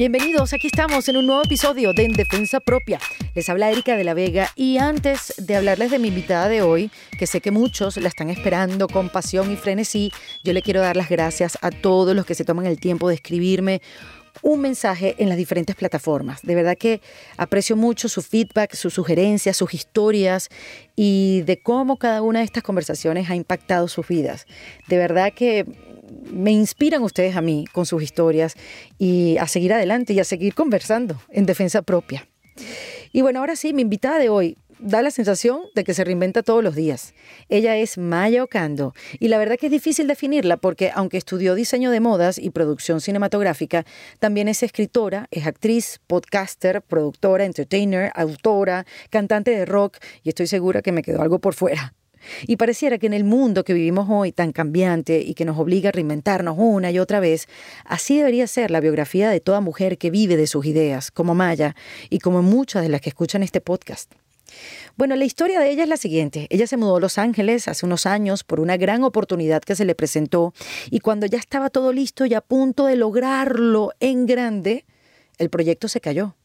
Bienvenidos, aquí estamos en un nuevo episodio de En Defensa Propia. Les habla Erika de la Vega y antes de hablarles de mi invitada de hoy, que sé que muchos la están esperando con pasión y frenesí, yo le quiero dar las gracias a todos los que se toman el tiempo de escribirme un mensaje en las diferentes plataformas. De verdad que aprecio mucho su feedback, sus sugerencias, sus historias y de cómo cada una de estas conversaciones ha impactado sus vidas. De verdad que me inspiran ustedes a mí con sus historias y a seguir adelante y a seguir conversando en defensa propia. Y bueno, ahora sí, mi invitada de hoy da la sensación de que se reinventa todos los días. Ella es Maya Ocando y la verdad que es difícil definirla porque aunque estudió diseño de modas y producción cinematográfica, también es escritora, es actriz, podcaster, productora, entertainer, autora, cantante de rock y estoy segura que me quedó algo por fuera. Y pareciera que en el mundo que vivimos hoy tan cambiante y que nos obliga a reinventarnos una y otra vez, así debería ser la biografía de toda mujer que vive de sus ideas, como Maya y como muchas de las que escuchan este podcast. Bueno, la historia de ella es la siguiente. Ella se mudó a Los Ángeles hace unos años por una gran oportunidad que se le presentó y cuando ya estaba todo listo y a punto de lograrlo en grande, el proyecto se cayó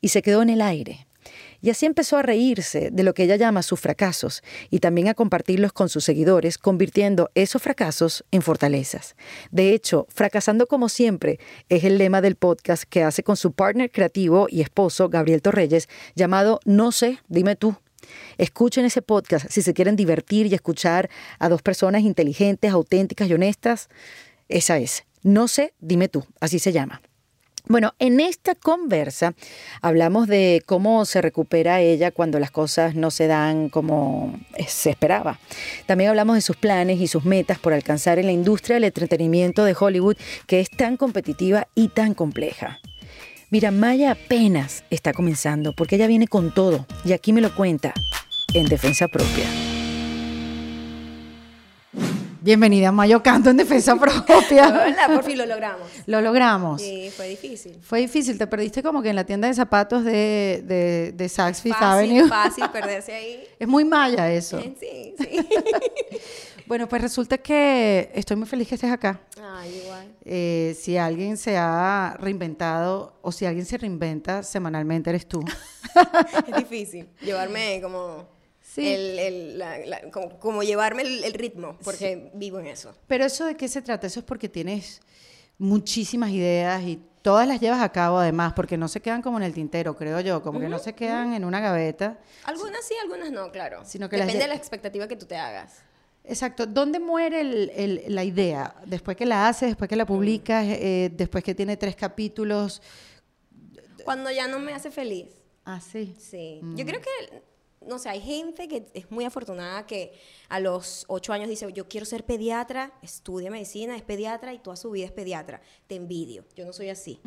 y se quedó en el aire. Y así empezó a reírse de lo que ella llama sus fracasos y también a compartirlos con sus seguidores, convirtiendo esos fracasos en fortalezas. De hecho, fracasando como siempre es el lema del podcast que hace con su partner creativo y esposo, Gabriel Torreyes, llamado No sé, dime tú. Escuchen ese podcast si se quieren divertir y escuchar a dos personas inteligentes, auténticas y honestas. Esa es. No sé, dime tú. Así se llama. Bueno, en esta conversa hablamos de cómo se recupera ella cuando las cosas no se dan como se esperaba. También hablamos de sus planes y sus metas por alcanzar en la industria del entretenimiento de Hollywood, que es tan competitiva y tan compleja. Mira, Maya apenas está comenzando porque ella viene con todo y aquí me lo cuenta en defensa propia. Bienvenida a Mayo Canto en Defensa Propia. Hola, por fin lo logramos. Lo logramos. Sí, fue difícil. Fue difícil, te perdiste como que en la tienda de zapatos de, de, de Saks Fifth Fácil, Avenue. fácil perderse ahí. Es muy maya eso. Sí, sí. Bueno, pues resulta que estoy muy feliz que estés acá. Ay, igual. Eh, si alguien se ha reinventado o si alguien se reinventa semanalmente eres tú. Es difícil llevarme como... Sí. El, el- la- la- como, como llevarme el, el ritmo, porque vivo en eso. Pero eso de qué se trata? Eso es porque tienes muchísimas ideas y todas las llevas a cabo además, porque no se quedan como en el tintero, creo yo, como que no se quedan en una gaveta. Algunas sí, algunas no, claro. Sino que Depende de la expectativa que tú te hagas. Exacto. ¿Dónde muere el- el- la idea? Después que la haces, después que la publicas, eh, después que tiene tres capítulos. Cuando ya no me hace feliz. Ah, sí. Sí. Mm. Yo creo que, no sé, hay gente que es muy afortunada que a los ocho años dice, yo quiero ser pediatra, estudia medicina, es pediatra y toda su vida es pediatra. Te envidio. Yo no soy así.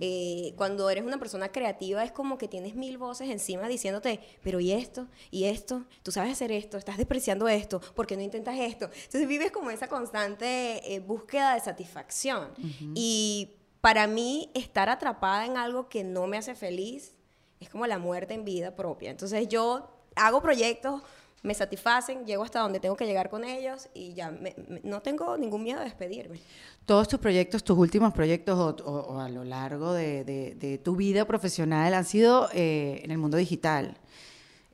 Eh, cuando eres una persona creativa es como que tienes mil voces encima diciéndote, pero ¿y esto? ¿Y esto? Tú sabes hacer esto, estás despreciando esto, ¿por qué no intentas esto? Entonces vives como esa constante eh, búsqueda de satisfacción. Y para mí, estar atrapada en algo que no me hace feliz es como la muerte en vida propia. Entonces yo hago proyectos, me satisfacen, llego hasta donde tengo que llegar con ellos y ya me- me- no tengo ningún miedo de despedirme. Todos tus proyectos, tus últimos proyectos o, o- o a lo largo de, de- de tu vida profesional han sido eh, en el mundo digital.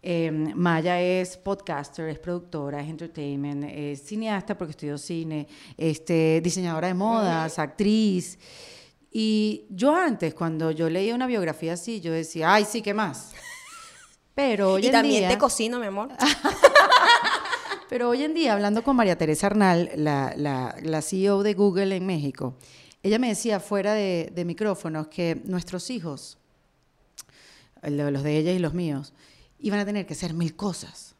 Eh, Maya es podcaster, es productora, es entertainment, es cineasta porque estudió cine, este, diseñadora de modas, actriz. Y yo antes, cuando yo leía una biografía así, yo decía, ay, sí, ¿qué más? Pero hoy y en también día, te cocino, mi amor. pero hoy en día, hablando con María Teresa Arnal, la, la- la CEO de Google en México, ella me decía fuera de, de micrófonos que nuestros hijos, los de ella y los míos, iban a tener que hacer mil cosas.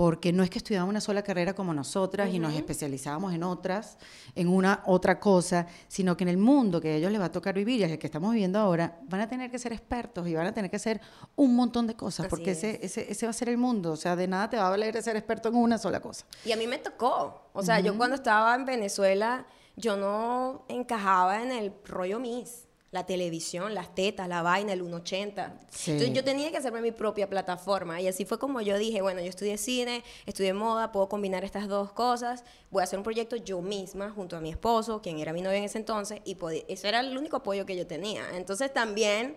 Porque no es que estudiaban una sola carrera como nosotras y nos especializábamos en otras, en una otra cosa, sino que en el mundo que a ellos les va a tocar vivir y el que estamos viviendo ahora, van a tener que ser expertos y van a tener que hacer un montón de cosas, Así porque es. ese, ese, ese va a ser el mundo. O sea, de nada te va a valer ser experto en una sola cosa. Y a mí me tocó. O sea, yo cuando estaba en Venezuela, yo no encajaba en el rollo Miss. La televisión, las tetas, la vaina, el 180. Sí. Entonces yo tenía que hacerme mi propia plataforma y así fue como yo dije, bueno, yo estudié cine, estudié moda, puedo combinar estas dos cosas, voy a hacer un proyecto yo misma junto a mi esposo, quien era mi novio en ese entonces, y podía- eso era el único apoyo que yo tenía. Entonces también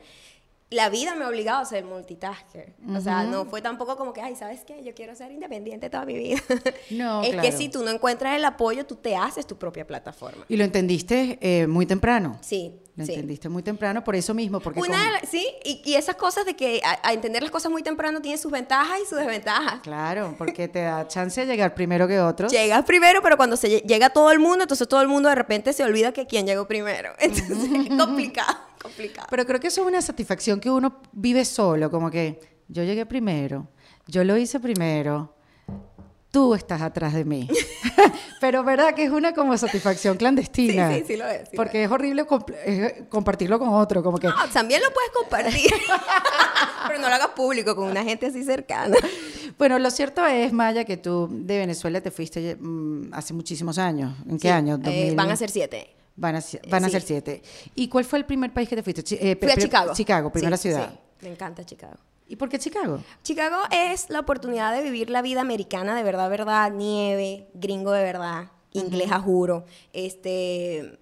la vida me ha obligado a ser multitasker. O sea, no fue tampoco como que, ay, ¿sabes qué? Yo quiero ser independiente toda mi vida. No, es claro. que si tú no encuentras el apoyo, tú te haces tu propia plataforma. Y lo entendiste eh, muy temprano. Sí, Lo sí. entendiste muy temprano, por eso mismo, porque Una con- sí, y, y esas cosas de que a, a entender las cosas muy temprano tiene sus ventajas y sus desventajas. Claro, porque te da chance de llegar primero que otros. Llegas primero, pero cuando se lle- llega todo el mundo, entonces todo el mundo de repente se olvida que quién llegó primero. Entonces es complicado, complicado. Pero creo que eso es una satisfacción que uno vive solo, como que yo llegué primero, yo lo hice primero, tú estás atrás de mí. Pero verdad que es una como satisfacción clandestina. Sí, sí, sí lo es, sí lo porque es horrible es compartirlo con otro, como que No, también lo puedes compartir, pero no lo hagas público con una gente así cercana. Bueno, lo cierto es, Maya, que tú de Venezuela te fuiste mm, hace muchísimos años. ¿En qué año? eh, 2000. van a ser siete. Van a, ser- van a sí. ser siete. ¿Y cuál fue el primer país que te fuiste? Chi- eh, Fui a Chicago. Chicago, primera Sí, ciudad. sí, me encanta Chicago. ¿Y por qué Chicago? Chicago es la oportunidad de vivir la vida americana de verdad, verdad, nieve, gringo de verdad, inglés a juro, este,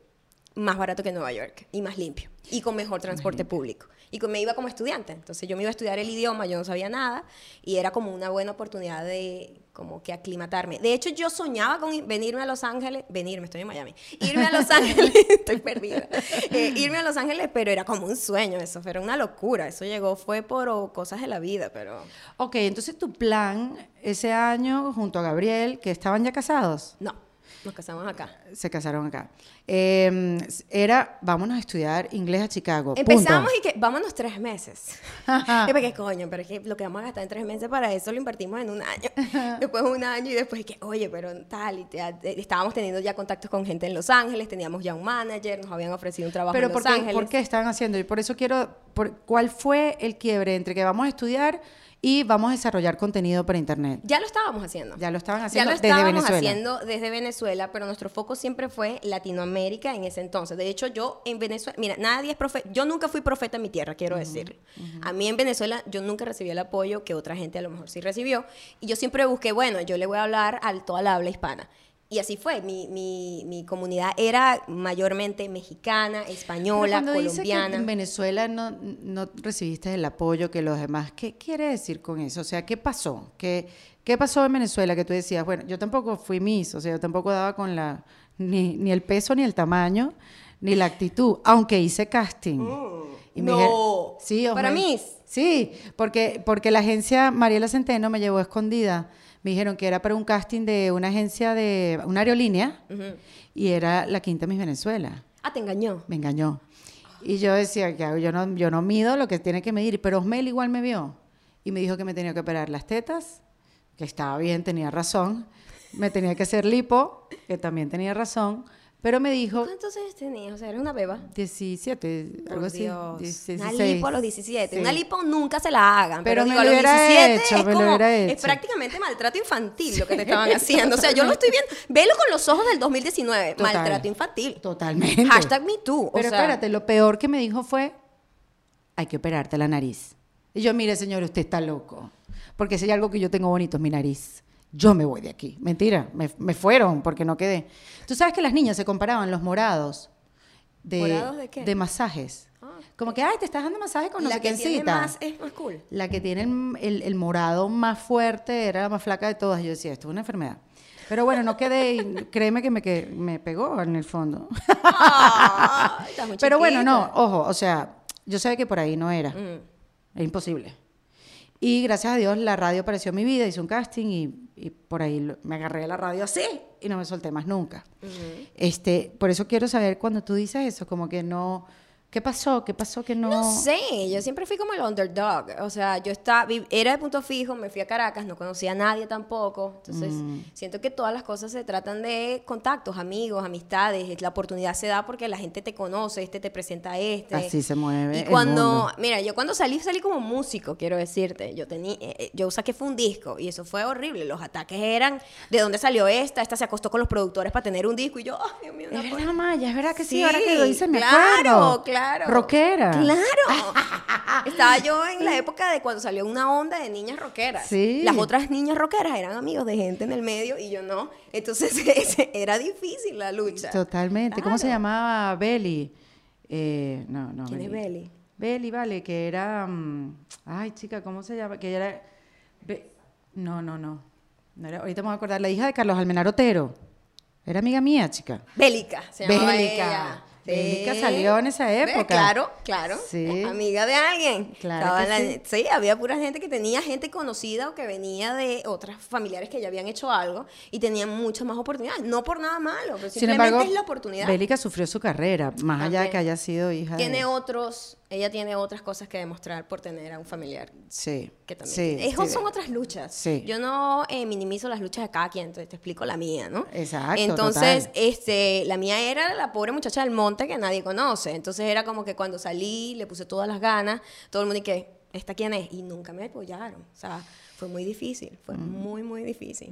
más barato que Nueva York y más limpio y con mejor transporte público. Y con- me iba como estudiante, entonces yo me iba a estudiar el idioma, yo no sabía nada y era como una buena oportunidad de como que aclimatarme. De hecho, yo soñaba con venirme a Los Ángeles, venirme, estoy en Miami, irme a Los Ángeles, estoy perdida, Eh, irme a Los Ángeles, pero era como un sueño eso, era una locura, eso llegó, fue por oh, cosas de la vida, pero... Ok, entonces tu plan ese año junto a Gabriel, que estaban ya casados, No, nos casamos acá. se casaron acá, eh, era vámonos a estudiar inglés a Chicago. Empezamos punto. y que vámonos tres meses. Y porque coño, pero es que lo que vamos a gastar en tres meses para eso lo invertimos en un año. después un año y después que, oye, pero tal, y te- te- estábamos teniendo ya contactos con gente en Los Ángeles, teníamos ya un manager, nos habían ofrecido un trabajo Pero en ¿por Los qué, Ángeles. ¿por qué estaban haciendo? Y por eso quiero, por, ¿cuál fue el quiebre entre que vamos a estudiar y vamos a desarrollar contenido para internet? Ya lo estábamos haciendo. Ya lo estaban Ya haciendo lo desde estábamos Venezuela. haciendo desde Venezuela, pero nuestro foco siempre fue Latinoamérica en ese entonces. De hecho, yo en Venezuela, mira, nadie es profeta, yo nunca fui profeta en mi tierra, quiero decir. A mí en Venezuela yo nunca recibí el apoyo que otra gente a lo mejor sí recibió. Y yo siempre busqué, bueno, yo le voy a hablar a toda la habla hispana. Y así fue, mi, mi, mi comunidad era mayormente mexicana, Pero española, cuando dice que colombiana. en Venezuela no, no recibiste el apoyo que los demás, ¿qué quiere decir con eso? O sea, ¿qué pasó? ¿Qué, ¿Qué pasó en Venezuela que tú decías, bueno, yo tampoco fui Miss, o sea, yo tampoco daba con la, ni, ni el peso, ni el tamaño, ni la actitud, aunque hice casting. Y me Mm. no. dijeron- sí, Para Miss. Sí, porque, porque la agencia Mariela Centeno me llevó escondida. Me dijeron que era para un casting de una agencia de una aerolínea y era la Quinta Miss Venezuela. Ah, te engañó. Me engañó. Y yo decía, ¿qué hago? Yo no, yo no mido lo que tiene que medir, pero Osmel igual me vio y me dijo que me tenía que operar las tetas, que estaba bien, tenía razón. Me tenía que hacer lipo, que también tenía razón, pero me dijo ¿Cuántos años tenías? O sea, eres una beba. 17, Por algo así. Dios. 16. Una lipo a los 17. Sí. Una lipo nunca se la hagan. Pero Pero, me digo, a lo los hubiera 17 hecho, es lo como- Es prácticamente maltrato infantil lo que te estaban haciendo. O sea, yo lo estoy viendo. Velo con los ojos del 2019. Total. Maltrato infantil. Totalmente. Hashtag me too. O Pero sea, espérate, lo peor que me dijo fue, hay que operarte la nariz. Y yo, mire, señor, usted está loco. Porque si hay algo que yo tengo bonito es mi nariz. Yo me voy de aquí. Mentira, me, me fueron porque no quedé. Tú sabes que las niñas se comparaban los morados de, ¿Morados de qué? masajes. Ah, Como que, ay, te estás dando masaje con no la sé que tiene más es más cool. La que tiene el, el- el morado más fuerte era la más flaca de todas. Yo decía, esto es una enfermedad. Pero bueno, no quedé, y créeme que me, que me pegó en el fondo. Pero bueno, no, ojo, o sea, yo sé que por ahí no era. Mm. Es imposible. Y gracias a Dios la radio apareció en mi vida, hice un casting y, y por ahí lo- me agarré a la radio así y no me solté más nunca. este, por eso quiero saber cuando tú dices eso, como que no, ¿qué pasó? ¿Qué pasó que no? No sé, yo siempre fui como el underdog. O sea, yo estaba, era de punto fijo, me fui a Caracas, no conocía a nadie tampoco. Entonces, Mm. siento que todas las cosas se tratan de contactos, amigos, amistades. La oportunidad se da porque la gente te conoce, este te presenta a este. Así se mueve Y el cuando, mundo. mira, yo cuando salí, salí como músico, quiero decirte. Yo tenía, eh, yo saqué fue un disco y eso fue horrible. Los ataques eran, ¿de dónde salió esta? Esta se acostó con los productores para tener un disco y yo, ay, Dios mío, una Es cosa". verdad, Maya, es verdad que sí, ahora que lo dices me claro, acuerdo. claro. claro. ¿Rockera? Claro. Estaba yo en la época de cuando salió una onda de niñas rockeras. Sí. Las otras niñas rockeras eran amigos de gente en el medio y yo no. Entonces ese- era difícil la lucha. Totalmente. ¿Cómo se Claro. llamaba Belly? Eh, no, no. ¿Quién es Belly? Belly, vale, que era. mm, ay, chica, ¿cómo se llama? Que era. Be- no, no, no. No era- ahorita me voy a acordar. La hija de Carlos Almenar Otero. Era amiga mía, chica. Bélica, se llamaba Bélica. ella. Bélica salió en esa época. Claro, claro. Sí. Amiga de alguien. Claro que la- sí, había pura gente que tenía gente conocida o que venía de otras familiares que ya habían hecho algo y tenían muchas más oportunidades. No por nada malo, pero Sin simplemente embargo, es la oportunidad. Bélica sufrió su carrera, más allá de que haya sido hija tiene de. otros, ella tiene otras cosas que demostrar por tener a un familiar Sí. que también sí. Esos sí. son otras luchas. Sí. Yo no eh, minimizo las luchas de cada quien, entonces te explico la mía, ¿no? Exacto, Entonces, total. este, la mía era la pobre muchacha del monte que nadie conoce. Entonces era como que cuando salí, le puse todas las ganas, todo el mundo y que, ¿esta quién es? Y nunca me apoyaron. O sea, fue muy difícil, fue Mm. muy, muy difícil.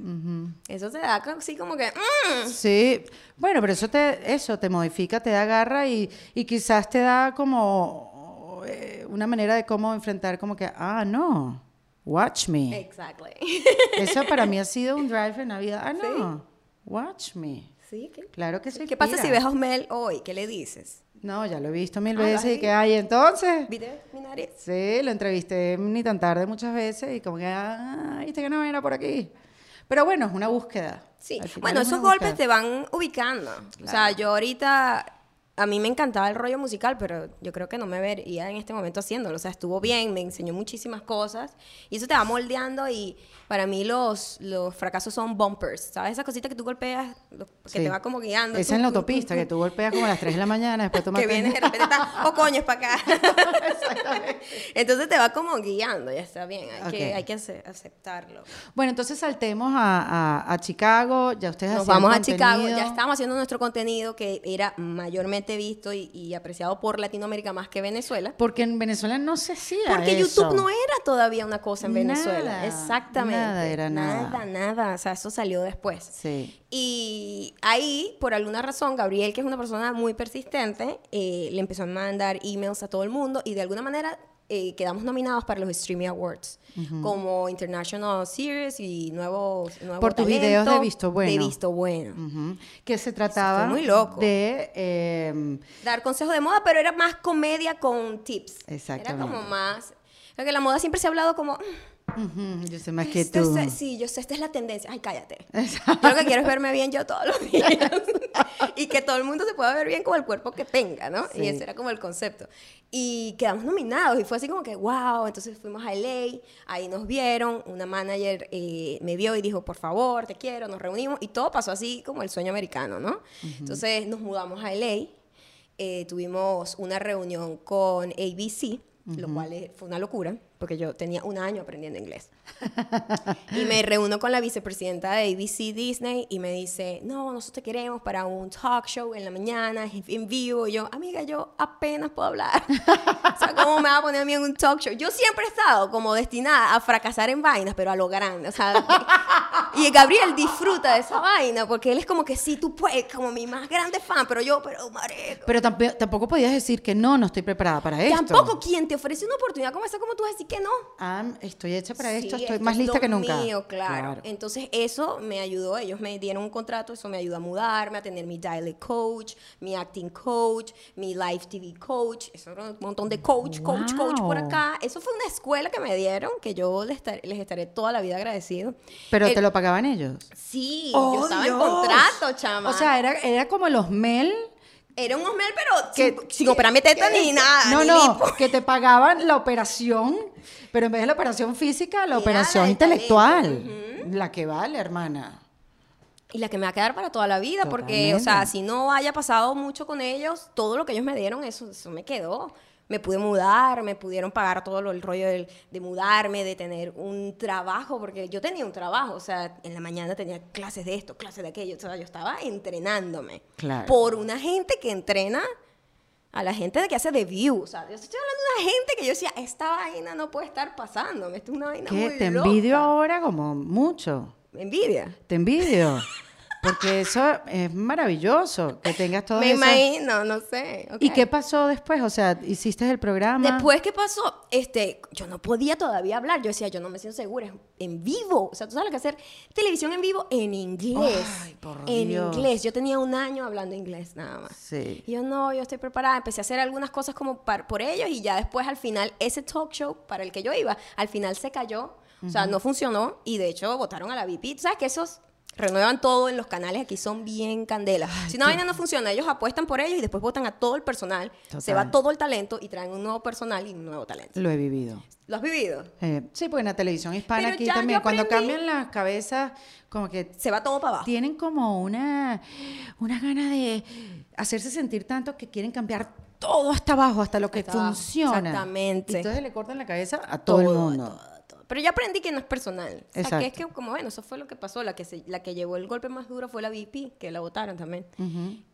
Eso te da así como que, mm, Sí, bueno, pero eso te, eso te modifica, te da garra y, y quizás te da como eh, una manera de cómo enfrentar como que, ah, no, watch me. exactly. Eso para mí ha sido un drive en la vida. Ah, no, watch me. sí, ¿qué, Claro que sí. ¿Qué pasa si ves a Osmel hoy? ¿Qué le dices? No, ya lo he visto mil Ah, veces y que, ay, entonces. ¿Viste mi nariz? Sí, lo entrevisté ni tan tarde muchas veces y como que, ah, viste que no era por aquí. Pero bueno, es una búsqueda. Sí, bueno, es esos golpes te van ubicando. O sea, yo ahorita, a mí me encantaba el rollo musical, pero yo creo que no me vería en este momento haciéndolo. O sea, estuvo bien, me enseñó muchísimas cosas y eso te va moldeando y para mí los, los fracasos son bumpers, ¿sabes? Esa cosita que tú golpeas, lo- que Sí. te va como guiando. Esa en la autopista, que tú golpeas como a las 3 de la mañana, después tomas que vienes de repente, está, oh coño, es para acá. Entonces te va como guiando, ya está bien, hay que, Ok. hay que ace- aceptarlo. Bueno, entonces saltemos a, a- a Chicago, ya ustedes Nos vamos a Chicago, ya estábamos haciendo nuestro contenido que era mayormente visto y, y apreciado por Latinoamérica más que Venezuela. Porque en Venezuela no se hacía Porque eso. YouTube no era todavía una cosa en Venezuela. Nada, Exactamente. nada era nada. Nada, nada. O sea, eso salió después. Sí. Y ahí, por alguna razón, Gabriel, que es una persona muy persistente, eh, le empezó a mandar emails a todo el mundo y de alguna manera eh, quedamos nominados para los Streamy Awards como International Series y nuevo, nuevo Por tus talento videos de Visto Bueno. De Visto Bueno. Que se trataba muy loco. de... eh, dar consejos de moda, pero era más comedia con tips. Exactamente. Era como más... Que la moda siempre se ha hablado como... yo sé más que "Esto tú. sí, yo sé, esta es la tendencia. Ay, cállate. Yo lo que quiero es verme bien yo todos los días. y que todo el mundo se pueda ver bien con el cuerpo que tenga, ¿no? Sí. Y ese era como el concepto. Y quedamos nominados y fue así como que, wow. Entonces fuimos a LA, ahí nos vieron, una manager eh, me vio y dijo, por favor, te quiero, nos reunimos y todo pasó así como el sueño americano, ¿no? Entonces nos mudamos a LA, eh, tuvimos una reunión con ABC, lo cual eh, fue una locura, porque yo tenía un año aprendiendo inglés. y me reúno con la vicepresidenta de ABC Disney y me dice, no, nosotros te queremos para un talk show en la mañana, en- vivo. Y yo, amiga, yo apenas puedo hablar. o sea, ¿cómo me va a poner a mí en un talk show? Yo siempre he estado como destinada a fracasar en vainas, pero a lo grande. O sea, y Gabriel disfruta de esa vaina, porque él es como que sí, tú puedes, como mi más grande fan, pero yo, pero marico. Pero tamp- tampoco podías decir que no, no estoy preparada para esto. Tampoco quien te ofrece una oportunidad como esa, como tú decir que no. Ah, estoy hecha para esto, estoy esto más es lista lo que nunca. mío, claro. Entonces eso me ayudó, ellos me dieron un contrato, eso me ayudó a mudarme, a tener mi dialect coach, mi acting coach, mi live TV coach, eso era un montón de coach, coach, coach por acá. Eso fue una escuela que me dieron que yo les, estar- les estaré toda la vida agradecido. Pero El- te lo pagaban ellos. Sí, ¡Oh, yo estaba Dios! en contrato, chama. O sea, era, era como los Mel. Era un Osmel, pero Que, sin, sin operarme teta ni nada. No, ni no, lipo. que te pagaban la operación, pero en vez de la operación física, la Era operación la intelectual. La que vale, hermana. Y la que me va a quedar para toda la vida, porque, o sea, si no haya pasado mucho con ellos, todo lo que ellos me dieron, eso, eso me quedó. Me pude mudar, me pudieron pagar todo lo, el rollo del- de mudarme, de tener un trabajo, porque yo tenía un trabajo, o sea, en la mañana tenía clases de esto, clases de aquello, o sea, yo estaba entrenándome. Claro. Por una gente que entrena a la gente de que hace de view, o sea, yo estoy hablando de una gente que yo decía, esta vaina no puede estar pasándome, esto es una vaina ¿Qué? muy Te loca". envidio ahora como mucho. Envidia. Te envidio. Porque eso es maravilloso, que tengas todo Me eso. imagino, no sé. ¿Y qué pasó después? O sea, hiciste el programa. Después, ¿qué pasó? Este, yo no podía todavía hablar. Yo decía, yo no me siento segura. En vivo. O sea, tú sabes lo que hacer televisión en vivo en inglés. Ay, por en Dios. inglés. Yo tenía un año hablando inglés nada más. Sí. Y yo no, yo estoy preparada. Empecé a hacer algunas cosas como par- por ellos y ya después al final ese talk show para el que yo iba, al final se cayó. O sea, no funcionó y de hecho votaron a la VP. ¿Tú sabes que esos renuevan todo en los canales aquí son bien candela. si una vaina no funciona, ellos apuestan por ellos y después votan a todo el personal. Se va todo el talento y traen un nuevo personal y un nuevo talento. Lo he vivido. ¿Lo has vivido? Eh, sí, porque en la televisión hispana Pero aquí también, cuando cambian las cabezas, como que Se va todo para abajo. tienen como una, una gana de hacerse sentir tanto que quieren cambiar todo hasta abajo, hasta lo que Hasta abajo, funciona. exactamente. Y entonces le cortan la cabeza a todo, el mundo. todo, todo. Pero yo aprendí que no es personal. O sea, Exacto. que es que, como bueno, eso fue lo que pasó. La que, se- la que llevó el golpe más duro fue la VP, que la votaron también.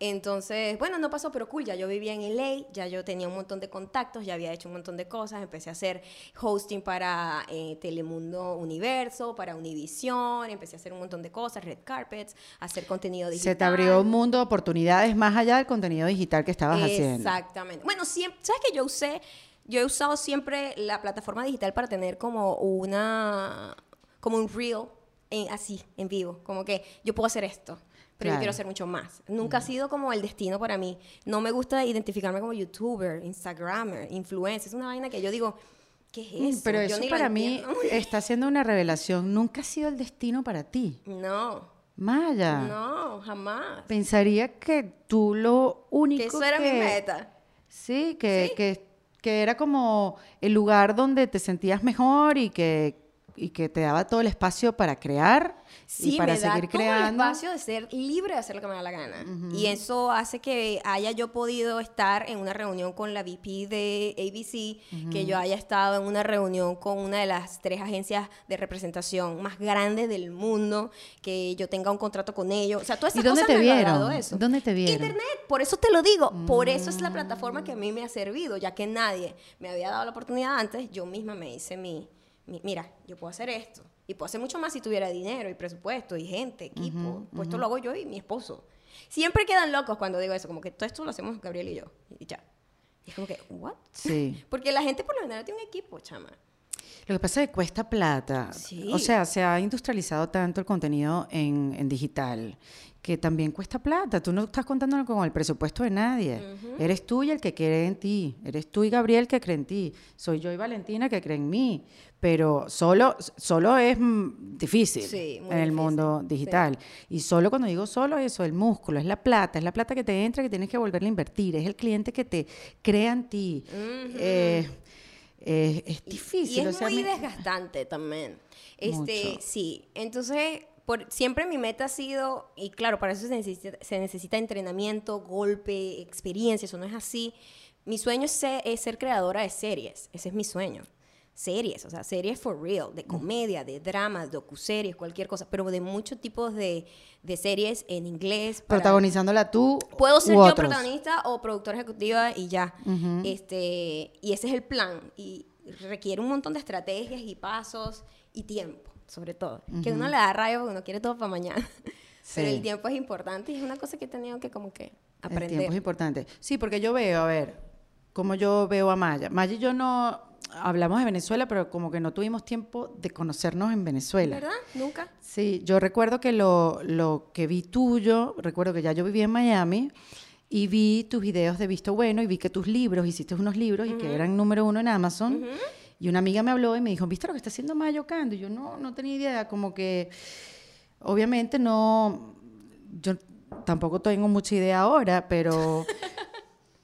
Entonces, bueno, no pasó, pero cool. Ya yo vivía en LA, ya yo tenía un montón de contactos, ya había hecho un montón de cosas. Empecé a hacer hosting para eh, Telemundo Universo, para Univision. Empecé a hacer un montón de cosas, red carpets, hacer contenido digital. Se te abrió un mundo de oportunidades más allá del contenido digital que estabas haciendo. Exactamente. Bueno, siempre, ¿sabes que yo usé? Yo he usado siempre la plataforma digital para tener como una, como un reel en- así, en vivo. Como que yo puedo hacer esto, pero Claro. yo quiero hacer mucho más. Nunca ha sido como el destino para mí. No me gusta identificarme como youtuber, instagramer, influencer. Es una vaina que yo digo, ¿qué es Mm, eso? Pero Yo eso para mí está siendo una revelación. Nunca ha sido el destino para ti. No, Maya. no, jamás. Pensaría que tú lo único Que eso era mi que- meta. Sí, que, Sí. Que, que era como el lugar donde te sentías mejor y que, y que te daba todo el espacio para crear Sí, y para me da seguir todo creando. el espacio de ser libre de hacer lo que me da la gana. Y eso hace que haya yo podido estar en una reunión con la VP de ABC, que yo haya estado en una reunión con una de las tres agencias de representación más grandes del mundo, que yo tenga un contrato con ellos. O sea, todas ¿Y esas dónde cosas te me vieron? eso. ¿Dónde te vieron? Internet, por eso te lo digo. Por eso es la plataforma que a mí me ha servido, ya que nadie me había dado la oportunidad antes, yo misma me hice mi- mira, yo puedo hacer esto. Y puedo hacer mucho más si tuviera dinero y presupuesto y gente, equipo. pues esto lo hago yo y mi esposo. Siempre quedan locos cuando digo eso, como que todo esto lo hacemos Gabriel y yo. Y ya. Y es como que, ¿what? Sí. Porque la gente por lo general tiene un equipo, chama. Lo que pasa es que cuesta plata. Sí. O sea, se ha industrializado tanto el contenido en, en digital que también cuesta plata. Tú no estás contando con el presupuesto de nadie. Eres tú y el que cree en ti. Eres tú y Gabriel que cree en ti. Soy yo y Valentina que cree en mí. Pero solo, solo es mm, difícil Sí, en el mundo Sí. digital. Y solo cuando digo solo, eso, el músculo, es la plata, es la plata que te entra que tienes que volverla a invertir, es el cliente que te crea en ti. Eh, eh, es difícil. Y, o es sea, muy me- desgastante también. Este, Mucho. sí. Entonces, por, siempre mi meta ha sido, y claro, para eso se necesita, se necesita entrenamiento, golpe, experiencia, eso no es así. Mi sueño es ser, es ser creadora de series. Ese es mi sueño. Series, o sea, series for real, de comedia, de drama, docuseries, cualquier cosa, pero de muchos tipos de, de series en inglés. para- protagonizándola tú. Puedo ser u yo otros. protagonista o productora ejecutiva y ya. este, y ese es el plan. Y requiere un montón de estrategias y pasos y tiempo, sobre todo. Que uno le da rayo porque uno quiere todo para mañana. Pero Sí. el tiempo es importante y es una cosa que he tenido que como que El aprender. tiempo es importante. Sí, porque yo veo, a ver, como yo veo a Maya. Maya y yo no hablamos de Venezuela, pero como que no tuvimos tiempo de conocernos en Venezuela. ¿Verdad? Nunca. Sí, yo recuerdo que lo, lo que vi tuyo, recuerdo que ya yo vivía en Miami y vi tus videos de Visto Bueno y vi que tus libros, hiciste unos libros y que eran número uno en Amazon. Y una amiga me habló y me dijo, ¿viste lo que está haciendo Mayo Cando? Y yo no, no tenía idea, como que obviamente no, yo tampoco tengo mucha idea ahora, pero...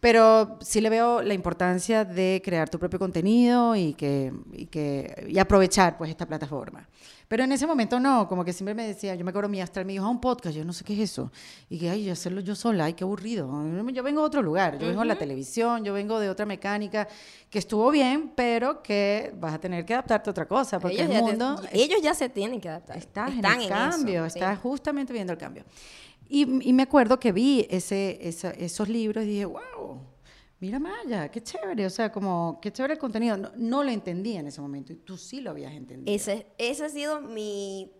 Pero sí le veo la importancia de crear tu propio contenido y que, y que y aprovechar pues esta plataforma. Pero en ese momento no, como que siempre me decía, yo me acuerdo mi astral me dijo, a un podcast, yo no sé qué es eso. Y que, ay, hacerlo yo sola, ay, qué aburrido. Yo vengo de otro lugar, yo vengo de la televisión, yo vengo de otra mecánica, que estuvo bien, pero que vas a tener que adaptarte a otra cosa, porque ellos, el ya te- mundo ellos ya se tienen que adaptar. Estás Están en el eso, cambio, sí. estás justamente viendo el cambio. Y, y me acuerdo que vi ese, esa- esos libros y dije, wow, mira Maya, qué chévere, o sea, como, qué chévere el contenido. No, no lo entendía en ese momento y tú sí lo habías entendido. Ese, ese ha sido mi,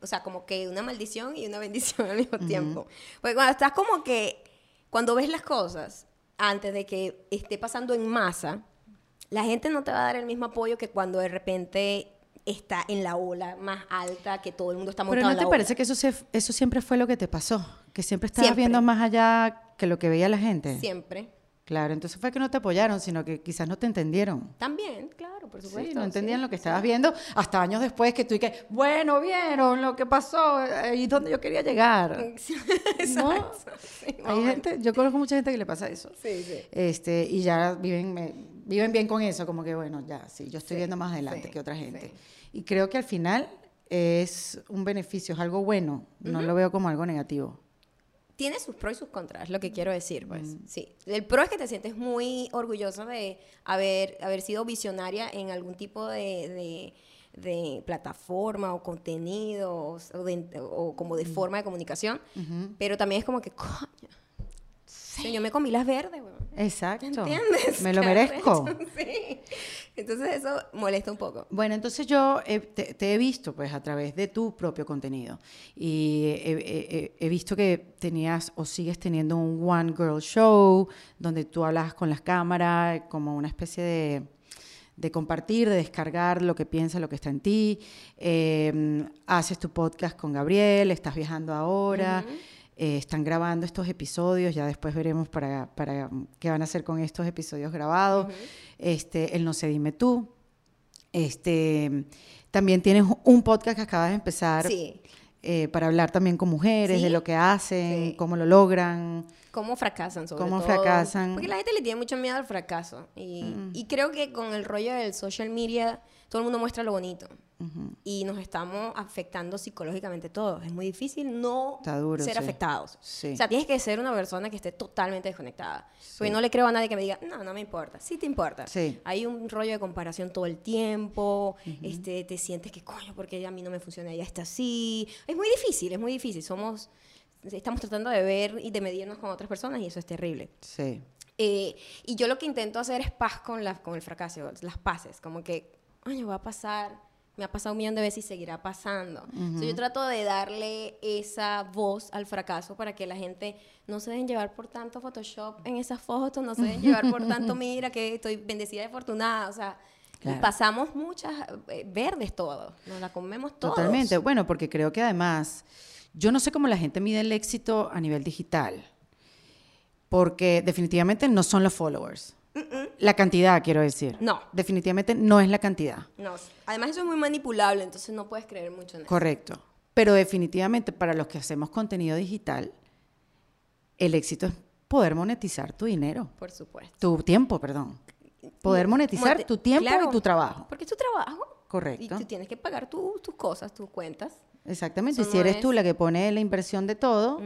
o sea, como que una maldición y una bendición al mismo tiempo. Porque cuando estás como que, cuando ves las cosas, antes de que esté pasando en masa, la gente no te va a dar el mismo apoyo que cuando de repente está en la ola más alta, que todo el mundo está montado Pero ¿no te parece que eso, eso siempre fue lo que te pasó? Que siempre estabas viendo más allá que lo que veía la gente. Siempre. Claro, entonces fue que no te apoyaron, sino que quizás no te entendieron. También, claro, por supuesto. Sí, no entendían lo que estabas viendo hasta años después que tú y que, bueno, vieron lo que pasó y dónde yo quería llegar. ¿No? Hay gente, yo conozco mucha gente que le pasa eso. Sí, sí. Este, y ya viven, viven bien con eso, como que, bueno, ya, sí, yo estoy viendo más adelante que otra gente. Y creo que al final es un beneficio, es algo bueno, no lo veo como algo negativo tiene sus pros y sus contras, lo que quiero decir, pues. Mm. Sí. El pro es que te sientes muy orgulloso de haber, haber sido visionaria en algún tipo de, plataforma o contenido o, como de mm. forma de comunicación, pero también es como que, coño, yo me comí las verdes, Exacto. ¿Entiendes? Me lo merezco. sí. Entonces eso molesta un poco. Bueno, entonces yo te, he visto pues a través de tu propio contenido y he, visto que tenías o sigues teniendo un One Girl Show donde tú hablas con las cámaras como una especie de, compartir, de descargar lo que piensas, lo que está en ti. Em, haces tu podcast con Gabriel, estás viajando ahora. Eh, están grabando estos episodios, ya después veremos para, para qué van a hacer con estos episodios grabados. este, el No sé, dime tú. Este, también tienes un podcast que acabas de empezar eh, para hablar también con mujeres de lo que hacen, cómo lo logran. Cómo fracasan, sobre cómo fracasan. Porque la gente le tiene mucho miedo al fracaso. Y, mm. y creo que con el rollo del social media, todo el mundo muestra lo bonito y nos estamos afectando psicológicamente todos. Es muy difícil no ser afectados. O sea, tienes que ser una persona que esté totalmente desconectada. Porque no le creo a nadie que me diga, no, no me importa. Sí te importa. Hay un rollo de comparación todo el tiempo. este, te sientes que, coño, porque a mí no me funciona, ella está así. Es muy difícil, es muy difícil. Somos, estamos tratando de ver y de medirnos con otras personas y eso es terrible. Sí. Eh, y yo lo que intento hacer es paz con, la, con el fracaso, las paces. Como que, coño, va a pasar me ha pasado un millón de veces y seguirá pasando. yo trato de darle esa voz al fracaso para que la gente no se den llevar por tanto Photoshop en esas fotos, no se den llevar por tanto, mira que estoy bendecida y afortunada, o sea, pasamos muchas eh, verdes todos, nos la comemos todos. Totalmente, bueno, porque creo que además, yo no sé cómo la gente mide el éxito a nivel digital, porque definitivamente no son los followers. La cantidad, quiero decir. No. Definitivamente no es la cantidad. No. Además, eso es muy manipulable, entonces no puedes creer mucho en eso. Correcto. Pero definitivamente para los que hacemos contenido digital, el éxito es poder monetizar tu dinero. Por supuesto. Tu tiempo, perdón. Poder monetizar tu tiempo y tu trabajo. Porque es tu trabajo. Correcto. Y tú tienes que pagar tus tus cuentas. Exactamente. y si eres tú la que pone la inversión de todo,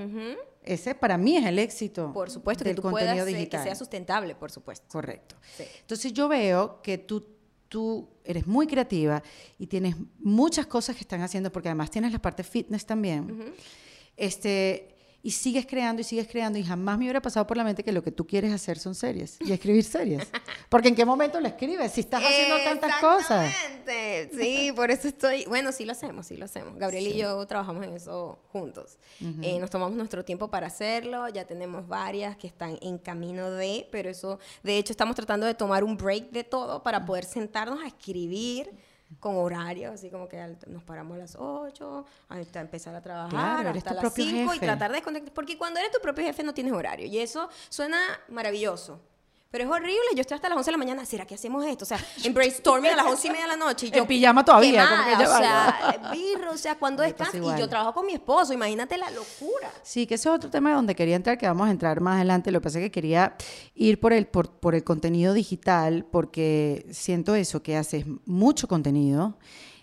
ese para mí es el éxito. Por supuesto, del que tú contenido digital. que sea sustentable, por supuesto. Correcto. Entonces yo veo que tú, tú eres muy creativa y tienes muchas cosas que están haciendo, porque además tienes la parte fitness también. Este, y sigues creando y sigues creando y jamás me hubiera pasado por la mente que lo que tú quieres hacer son series y escribir series. Porque en qué momento lo escribes si estás haciendo tantas cosas. Exactamente. Sí, por eso estoy, bueno, sí lo hacemos, sí lo hacemos. Gabriel y yo trabajamos en eso juntos. Eh, nos tomamos nuestro tiempo para hacerlo, ya tenemos varias que están en camino de, pero eso, de hecho, estamos tratando de tomar un break de todo para poder sentarnos a escribir con horario, así como que nos paramos a las 8, hasta empezar a trabajar, hasta las 5 y tratar de desconectar. Porque cuando eres tu propio jefe no tienes horario. Y eso suena maravilloso. Pero es horrible, yo estoy hasta las 11 de la mañana, ¿será que hacemos esto? O sea, en brainstorming a las 11 y media de la noche. Y yo, en pijama todavía. o sea, birro, o sea, cuando descanso. Y yo trabajo con mi esposo, imagínate la locura. Sí, que ese es otro tema donde quería entrar, que vamos a entrar más adelante. Lo que pasa es que quería ir por el, por, por el contenido digital, porque siento eso, que haces mucho contenido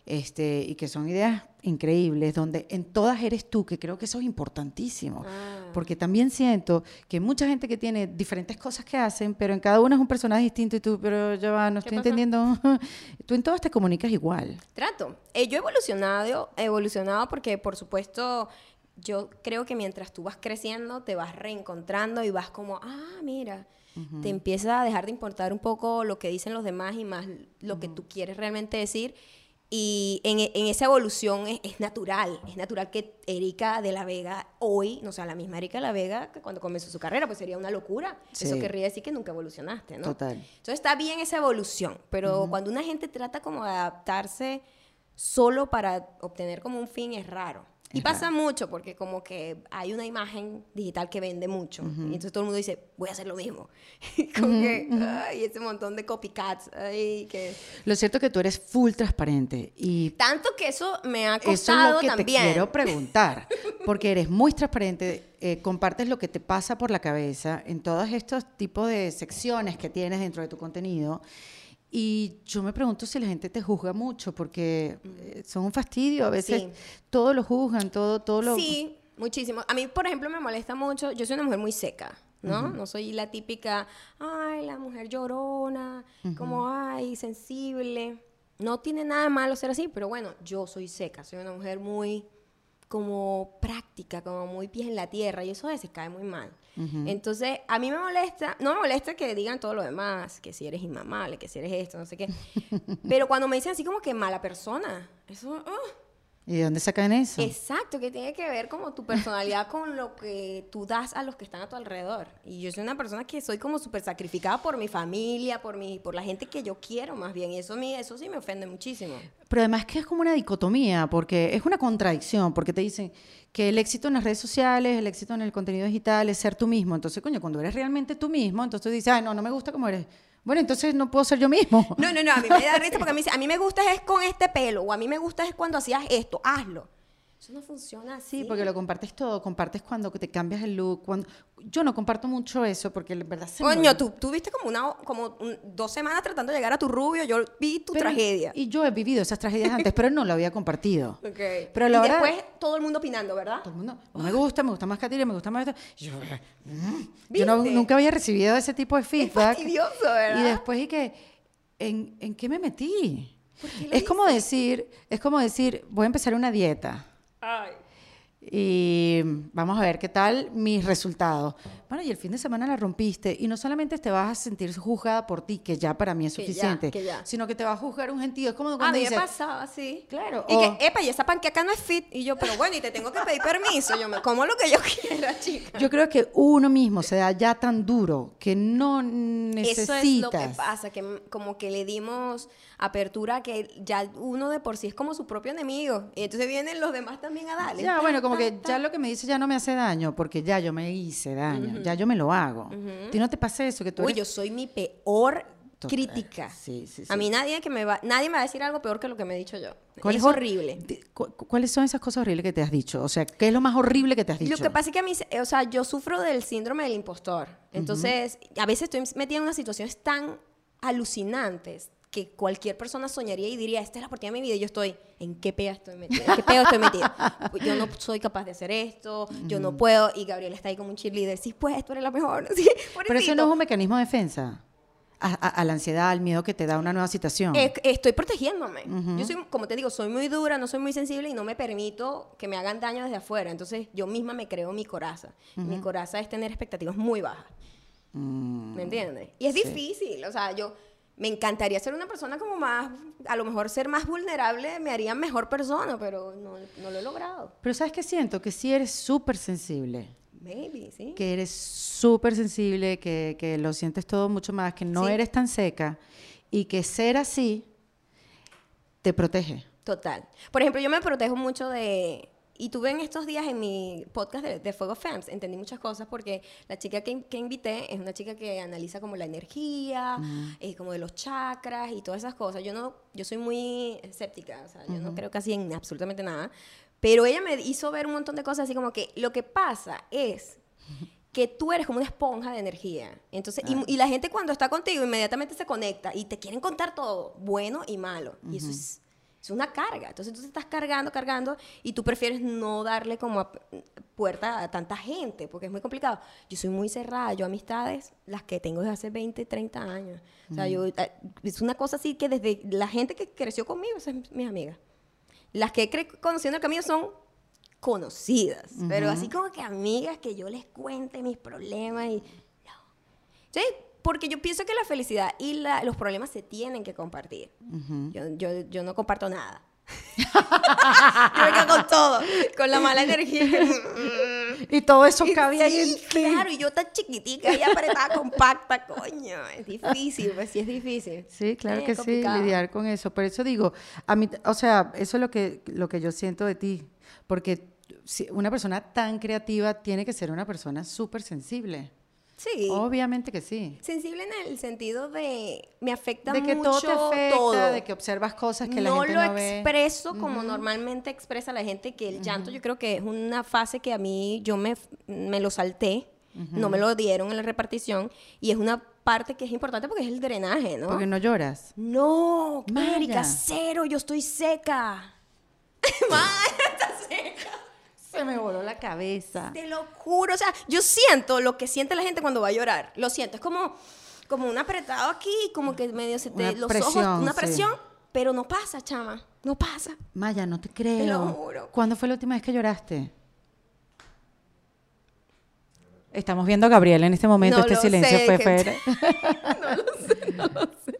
este, y que son ideas increíbles, donde en todas eres tú, que creo que eso es importantísimo, ah. porque también siento que mucha gente que tiene diferentes cosas que hacen, pero en cada una es un personaje distinto y tú, pero ya va, no estoy entendiendo, tú en todas te comunicas igual. Trato. Eh, yo he evolucionado, he evolucionado porque por supuesto yo creo que mientras tú vas creciendo, te vas reencontrando y vas como, ah, mira, te empieza a dejar de importar un poco lo que dicen los demás y más lo que tú quieres realmente decir Y en, en esa evolución es, es natural, es natural que Erika de la Vega hoy no sea la misma Erika de la Vega que cuando comenzó su carrera, pues sería una locura. Eso querría decir que nunca evolucionaste, ¿no? Total. Entonces está bien esa evolución, pero cuando una gente trata como de adaptarse solo para obtener como un fin es raro. Y pasa mucho porque como que hay una imagen digital que vende mucho. Y entonces todo el mundo dice, voy a hacer lo mismo. Y como que, ay, ese montón de copycats. Ay, que... Lo cierto es que tú eres full transparente y Tanto que eso me ha eso es costado lo que también. te quiero preguntar, porque eres muy transparente, eh, compartes lo que te pasa por la cabeza en todos estos tipos de secciones que tienes dentro de tu contenido. Y yo me pregunto si la gente te juzga mucho, porque eh, son un fastidio, a veces Sí. todo lo juzgan, todo, todo lo... Sí, muchísimo. A mí, por ejemplo, me molesta mucho. Yo soy una mujer muy seca, ¿no? No soy la típica, ay, la mujer llorona, como, ay, sensible. No tiene nada de malo ser así, pero bueno, yo soy seca. Soy una mujer muy como práctica, como muy pies en la tierra, y eso a veces cae muy mal. Entonces, a mí me molesta, no me molesta que digan todo lo demás, que si eres inmamable, que si eres esto, no sé qué. Pero cuando me dicen así como que mala persona, eso, ah, ¿Y de dónde sacan eso? Exacto, que tiene que ver como tu personalidad con lo que tú das a los que están a tu alrededor. Y yo soy una persona que soy como súper sacrificada por mi familia, por mi, por la gente que yo quiero más bien. Y eso, a mí- eso sí me ofende muchísimo. Pero además que es como una dicotomía, porque es una contradicción, porque te dicen que el éxito en las redes sociales, el éxito en el contenido digital es ser tú mismo. Entonces, coño, cuando eres realmente tú mismo, entonces tú dices, ay, no, no me gusta como eres. Bueno, entonces no puedo ser yo mismo. No, no, no, a mí me da risa porque a mí, a mí me gusta es con este pelo, o a mí me gusta es cuando hacías esto, hazlo. Eso no funciona así. Sí, porque lo compartes todo, compartes cuando te cambias el look. Cuando... Yo no comparto mucho eso porque la verdad se Coño, tú, tú viste como, una, como un- dos semanas tratando de llegar a tu rubio, yo vi tu Pero- tragedia. Y yo he vivido esas tragedias antes, pero no lo había compartido. Ok. Pero la y hora- después todo el mundo opinando, ¿verdad? Todo el mundo, "No me gusta, me gusta más Katia, me gusta más esto. Yo, mm. yo no- nunca había recibido ese tipo de feedback. fastidioso, ¿verdad? Y después y que, ¿en, ¿en qué me metí? ¿Por qué lo Es como decir, es como decir, voy a empezar una dieta Ay. y vamos a ver qué tal mis resultados. Bueno, y el fin de semana la rompiste y no solamente te vas a sentir juzgada por ti, que ya para mí es Que ya, suficiente, que ya. sino que te va a juzgar un gentío. Es como A cuando mí me pasaba así. Claro, Y o- que, epa, y esa panqueca no es fit. Y yo, pero bueno, y te tengo que pedir permiso. Yo me como lo que yo quiera, chica. yo creo que uno mismo se da ya tan duro que no necesitas. Eso es lo que pasa, que como que le dimos apertura a que ya uno de por sí es como su propio enemigo. Y entonces vienen los demás también a darle. Ya, bueno, como que ya lo que me dice ya no me hace daño, porque ya yo me hice daño, ya yo me lo hago. ¿A ti no te pasa eso? Que tú Uy, eres- yo soy mi peor Total. crítica. Sí, sí, sí. A mí nadie que me va, nadie me va a decir algo peor que lo que me he dicho yo. ¿Cuál Es hor- horrible. cu- ¿Cuáles son esas cosas horribles que te has dicho? O sea, ¿qué es lo más horrible que te has dicho? Lo que pasa es que a mí, o sea, yo sufro del síndrome del impostor. Entonces, a veces estoy metida en unas situaciones tan alucinantes que cualquier persona soñaría y diría, esta es la oportunidad de mi vida. Y yo estoy, ¿en qué pea estoy metida? ¿En qué peo estoy metida? Pues yo no soy capaz de hacer esto, yo no puedo. Y Gabriela está ahí como un cheerleader. Sí, pues, tú eres la mejor. Sí, Pero eso no es un mecanismo de defensa. A, a- a la ansiedad, al miedo que te da una nueva situación. Eh, estoy protegiéndome. Yo soy, como te digo, soy muy dura, no soy muy sensible y no me permito que me hagan daño desde afuera. Entonces, yo misma me creo mi coraza. Mi coraza es tener expectativas muy bajas. Mm, ¿Me entiendes? Y es difícil. O sea, yo me encantaría ser una persona como más, a lo mejor ser más vulnerable me haría mejor persona, pero no, no lo he logrado. Pero ¿sabes qué siento? Que sí eres súper sensible. Maybe, sí. Que eres súper sensible, que, que lo sientes todo mucho más, que no Sí. eres tan seca y que ser así te protege. Total. Por ejemplo, yo me protejo mucho de... Y tuve en estos días en mi podcast de, de Fuego Femmes, entendí muchas cosas porque la chica que, que invité es una chica que analiza como la energía, eh, como de los chakras y todas esas cosas. Yo no, yo soy muy escéptica, o sea, yo no creo casi en absolutamente nada. Pero ella me hizo ver un montón de cosas así como que lo que pasa es que tú eres como una esponja de energía. Entonces, y, y la gente cuando está contigo inmediatamente se conecta y te quieren contar todo, bueno y malo. Y eso es, es una carga. Entonces tú te estás cargando, cargando y tú prefieres no darle como a- puerta a tanta gente porque es muy complicado. Yo soy muy cerrada, yo amistades, las que tengo desde hace 20, 30 años. O sea, yo, eh, es una cosa así que desde la gente que creció conmigo, esas es mis amigas. Las que he conocido en el camino son conocidas, pero así como que amigas que yo les cuente mis problemas y no. Sí, porque yo pienso que la felicidad y la- los problemas se tienen que compartir. yo, yo, yo no comparto nada. yo me quedo con todo, con la mala energía. Y todo eso Sí, cabía ahí en ti. claro, y yo tan chiquitica y apretada, compacta, coño. Es difícil, pues sí es difícil. Sí, claro que sí, lidiar con eso. Por eso digo, a mí, o sea, eso es lo que, lo que yo siento de ti. Porque si una persona tan creativa tiene que ser una persona súper sensible. Sí. Obviamente que sí. Sensible en el sentido de me afecta De que mucho todo te afecta, todo. de que observas cosas que la no gente lo no ve. expreso como normalmente expresa la gente, que el llanto yo creo que es una fase que a mí yo me, me lo salté, no me lo dieron en la repartición, y es una parte que es importante porque es el drenaje, ¿no? Porque no lloras. No, marica, cero, yo estoy seca. Maya, está seca. Se me voló la cabeza. Te lo juro, o sea, yo siento lo que siente la gente cuando va a llorar. Lo siento, es como, como un apretado aquí, como que medio se te Una los presión, ojos, una sí. presión, pero no pasa, chama, no pasa. Maya, no te creo. juro. ¿Cuándo fue la última vez que lloraste? Estamos viendo a Gabriel en este momento. No este lo silencio sé, fue fuera. no lo sé, no lo sé.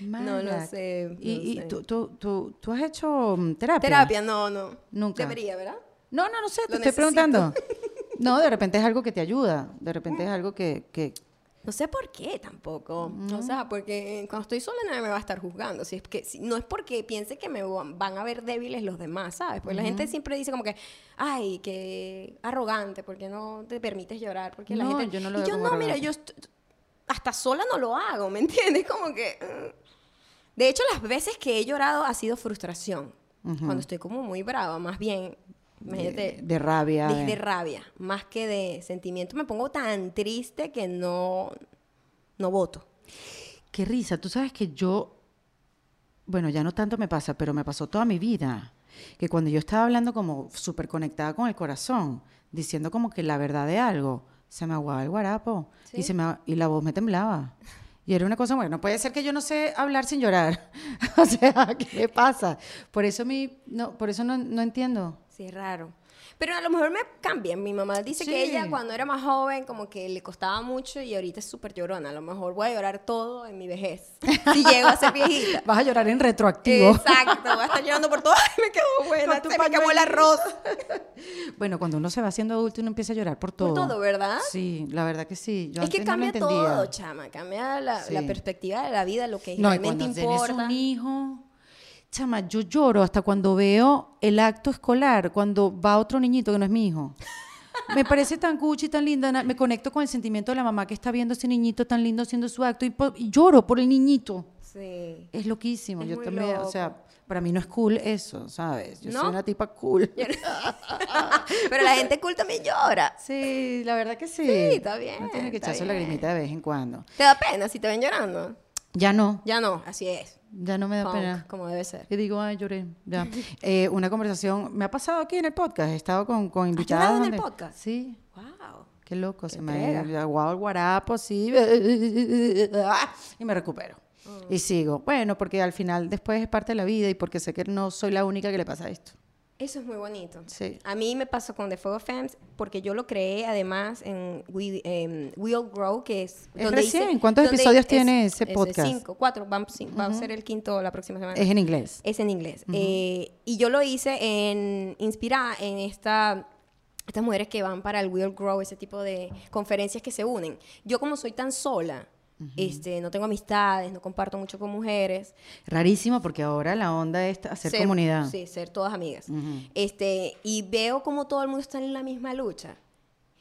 Maya, No lo sé, no ¿Y, lo y sé. Tú, tú, tú, tú has hecho mm, terapia? Terapia, no, no. Nunca. Debería, ¿verdad? No, no, no sé, te estoy necesito. preguntando. No, de repente es algo que te ayuda. De repente es algo que, que No sé por qué tampoco. O sea, porque cuando estoy sola nadie me va a estar juzgando. Si es que, si- no es porque piense que me van a ver débiles los demás, ¿sabes? Porque la gente siempre dice como que, ay, que arrogante, porque no te permites llorar. Porque la No, gente... yo no lo y yo no, mira, yo hasta sola no lo hago, ¿me entiendes? Como que... mm. De hecho, las veces que he llorado ha sido frustración. Cuando estoy como muy brava, más bien, imagínate, de, de rabia. de, rabia, más que de sentimiento. Me pongo tan triste que no, no voto. Qué risa. Tú sabes que yo, bueno, ya no tanto me pasa, pero me pasó toda mi vida. Que cuando yo estaba hablando como súper conectada con el corazón, diciendo como que la verdad de algo, se me aguaba el guarapo y, se me, y la voz me temblaba. Y era una cosa, bueno, no puede ser que yo no sé hablar sin llorar. o sea, ¿qué pasa? Por eso, mi, no, por eso no, no entiendo. Sí, es raro. Pero a lo mejor me cambia. Mi mamá dice que Sí. ella cuando era más joven como que le costaba mucho y ahorita es súper llorona. A lo mejor voy a llorar todo en mi vejez. si llego a ser viejita. Vas a llorar en retroactivo. Exacto, voy a estar llorando por todo. Me quedó buena, se me acabó el arroz. Bueno, cuando uno se va haciendo adulto, uno empieza a llorar por todo. Por todo, ¿verdad? Sí, la verdad que sí. Yo es que antes no lo cambia entendía. todo, chama. Cambia la, la Sí. perspectiva de la vida, lo que No, y realmente cuando importa. tienes un hijo, chama, yo lloro hasta cuando veo el acto escolar, cuando va otro niñito que no es mi hijo. Me parece tan cuchi y tan linda, me conecto con el sentimiento de la mamá que está viendo a ese niñito tan lindo haciendo su acto y, lloro por el niñito. Sí. Es loquísimo, Es yo también, o sea, para mí no es cool eso, ¿sabes? Yo soy ¿No? una tipa cool. Pero la gente cool también llora. Sí, la verdad que sí. Sí, está bien, Uno tiene que está echar su bien. lagrimita de vez en cuando. ¿Te da pena si te ven llorando? Ya no, Ya no, así es. Ya no me da Punk, pena. como debe ser. Y digo, ay, lloré. Ya. Eh, una conversación, me ha pasado aquí en el podcast, he estado con, con invitadas. llorado en el podcast? Sí, Wow. qué loco, se me ha aguado el guarapo, sí. Y me recupero. Mm. Y sigo. Bueno, porque al final después es parte de la vida y porque sé que no soy la única que le pasa esto. Eso es muy bonito. Sí. A mí me pasó con The Fuego Femmes porque yo lo creé además en We, We'll Grow, que es... Es recién. ¿Cuántos donde episodios es- tiene ese es- podcast? Cinco, cuatro. Va, cin- va a ser el quinto la próxima semana. Es en inglés. Es en inglés. Eh, y yo lo hice en inspirada en esta estas mujeres que van para el Will Grow, ese tipo de conferencias que se unen. Yo como soy tan sola, este, no tengo amistades, no comparto mucho con mujeres. Rarísimo porque ahora la onda es hacer ser- comunidad. Sí, ser todas amigas. este, y veo como todo el mundo está en la misma lucha.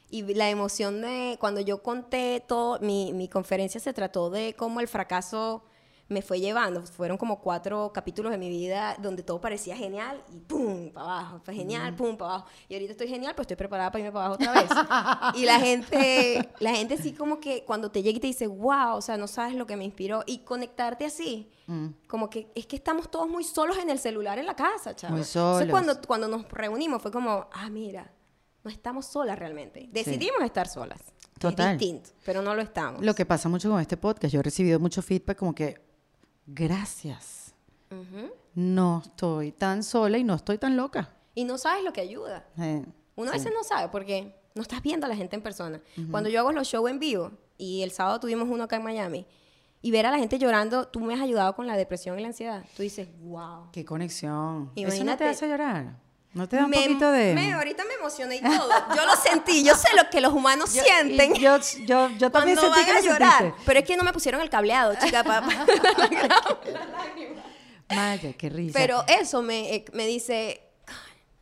Y la emoción de cuando yo conté todo, mi, mi conferencia se trató de cómo el fracaso me fue llevando. Fueron como cuatro capítulos de mi vida donde todo parecía genial y pum, para abajo. Fue genial, pum, para abajo. Y ahorita estoy genial, pues estoy preparada para irme para abajo otra vez. y la gente, la gente sí como que cuando te llega y te dice, wow, o sea, no sabes lo que me inspiró. Y conectarte así, Mm. como que es que estamos todos muy solos en el celular en la casa, chaval. Muy Entonces solos. cuando, cuando nos reunimos fue como, ah, mira, no estamos solas realmente. Decidimos estar solas. Total. Es distinto, pero no lo estamos. Lo que pasa mucho con este podcast, yo he recibido mucho feedback como que, gracias, no estoy tan sola y no estoy tan loca. Y no sabes lo que ayuda. Eh, Uno a sí. veces no sabe porque no estás viendo a la gente en persona. Cuando yo hago los shows en vivo, y el sábado tuvimos uno acá en Miami. Y ver a la gente llorando, tú me has ayudado con la depresión y la ansiedad. Tú dices, wow. Qué conexión. ¿Eso no Imagínate. te hace llorar? ¿No te da un Me- poquito de...? me- ahorita me emocioné y todo. Yo lo sentí, yo sé lo que los humanos Yo- sienten. Yo, yo, yo también cuando sentí van que a lo llorar. sentiste. Pero es que no me pusieron el cableado, chica, papá. Maya, qué risa. Pero eso me, eh, me dice,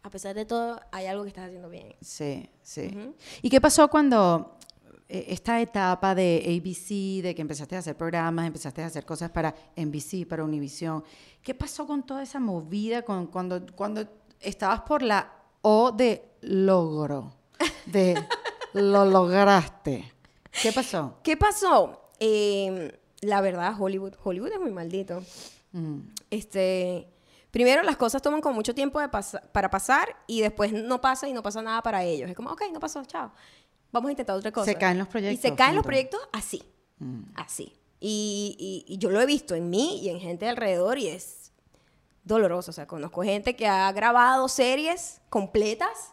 a pesar de todo, hay algo que estás haciendo bien. Sí, sí. ¿Y qué pasó cuando eh, esta etapa de ABC, de que empezaste a hacer programas, empezaste a hacer cosas para NBC, para Univision? ¿Qué pasó con toda esa movida con, cuando, cuando estabas por la O de logro? De lo lograste. ¿Qué pasó? ¿Qué pasó? Eh, la verdad, Hollywood, Hollywood es muy maldito. Mm, Este, primero las cosas toman con mucho tiempo de para pasar y después no pasa y no pasa nada para ellos. Es como, ok, no pasó, chao. Vamos a intentar otra cosa. Se caen los Y proyectos, se caen los proyectos así, mm. así. Y, y- y yo lo he visto en mí y en gente alrededor y es doloroso. O sea, conozco gente que ha grabado series completas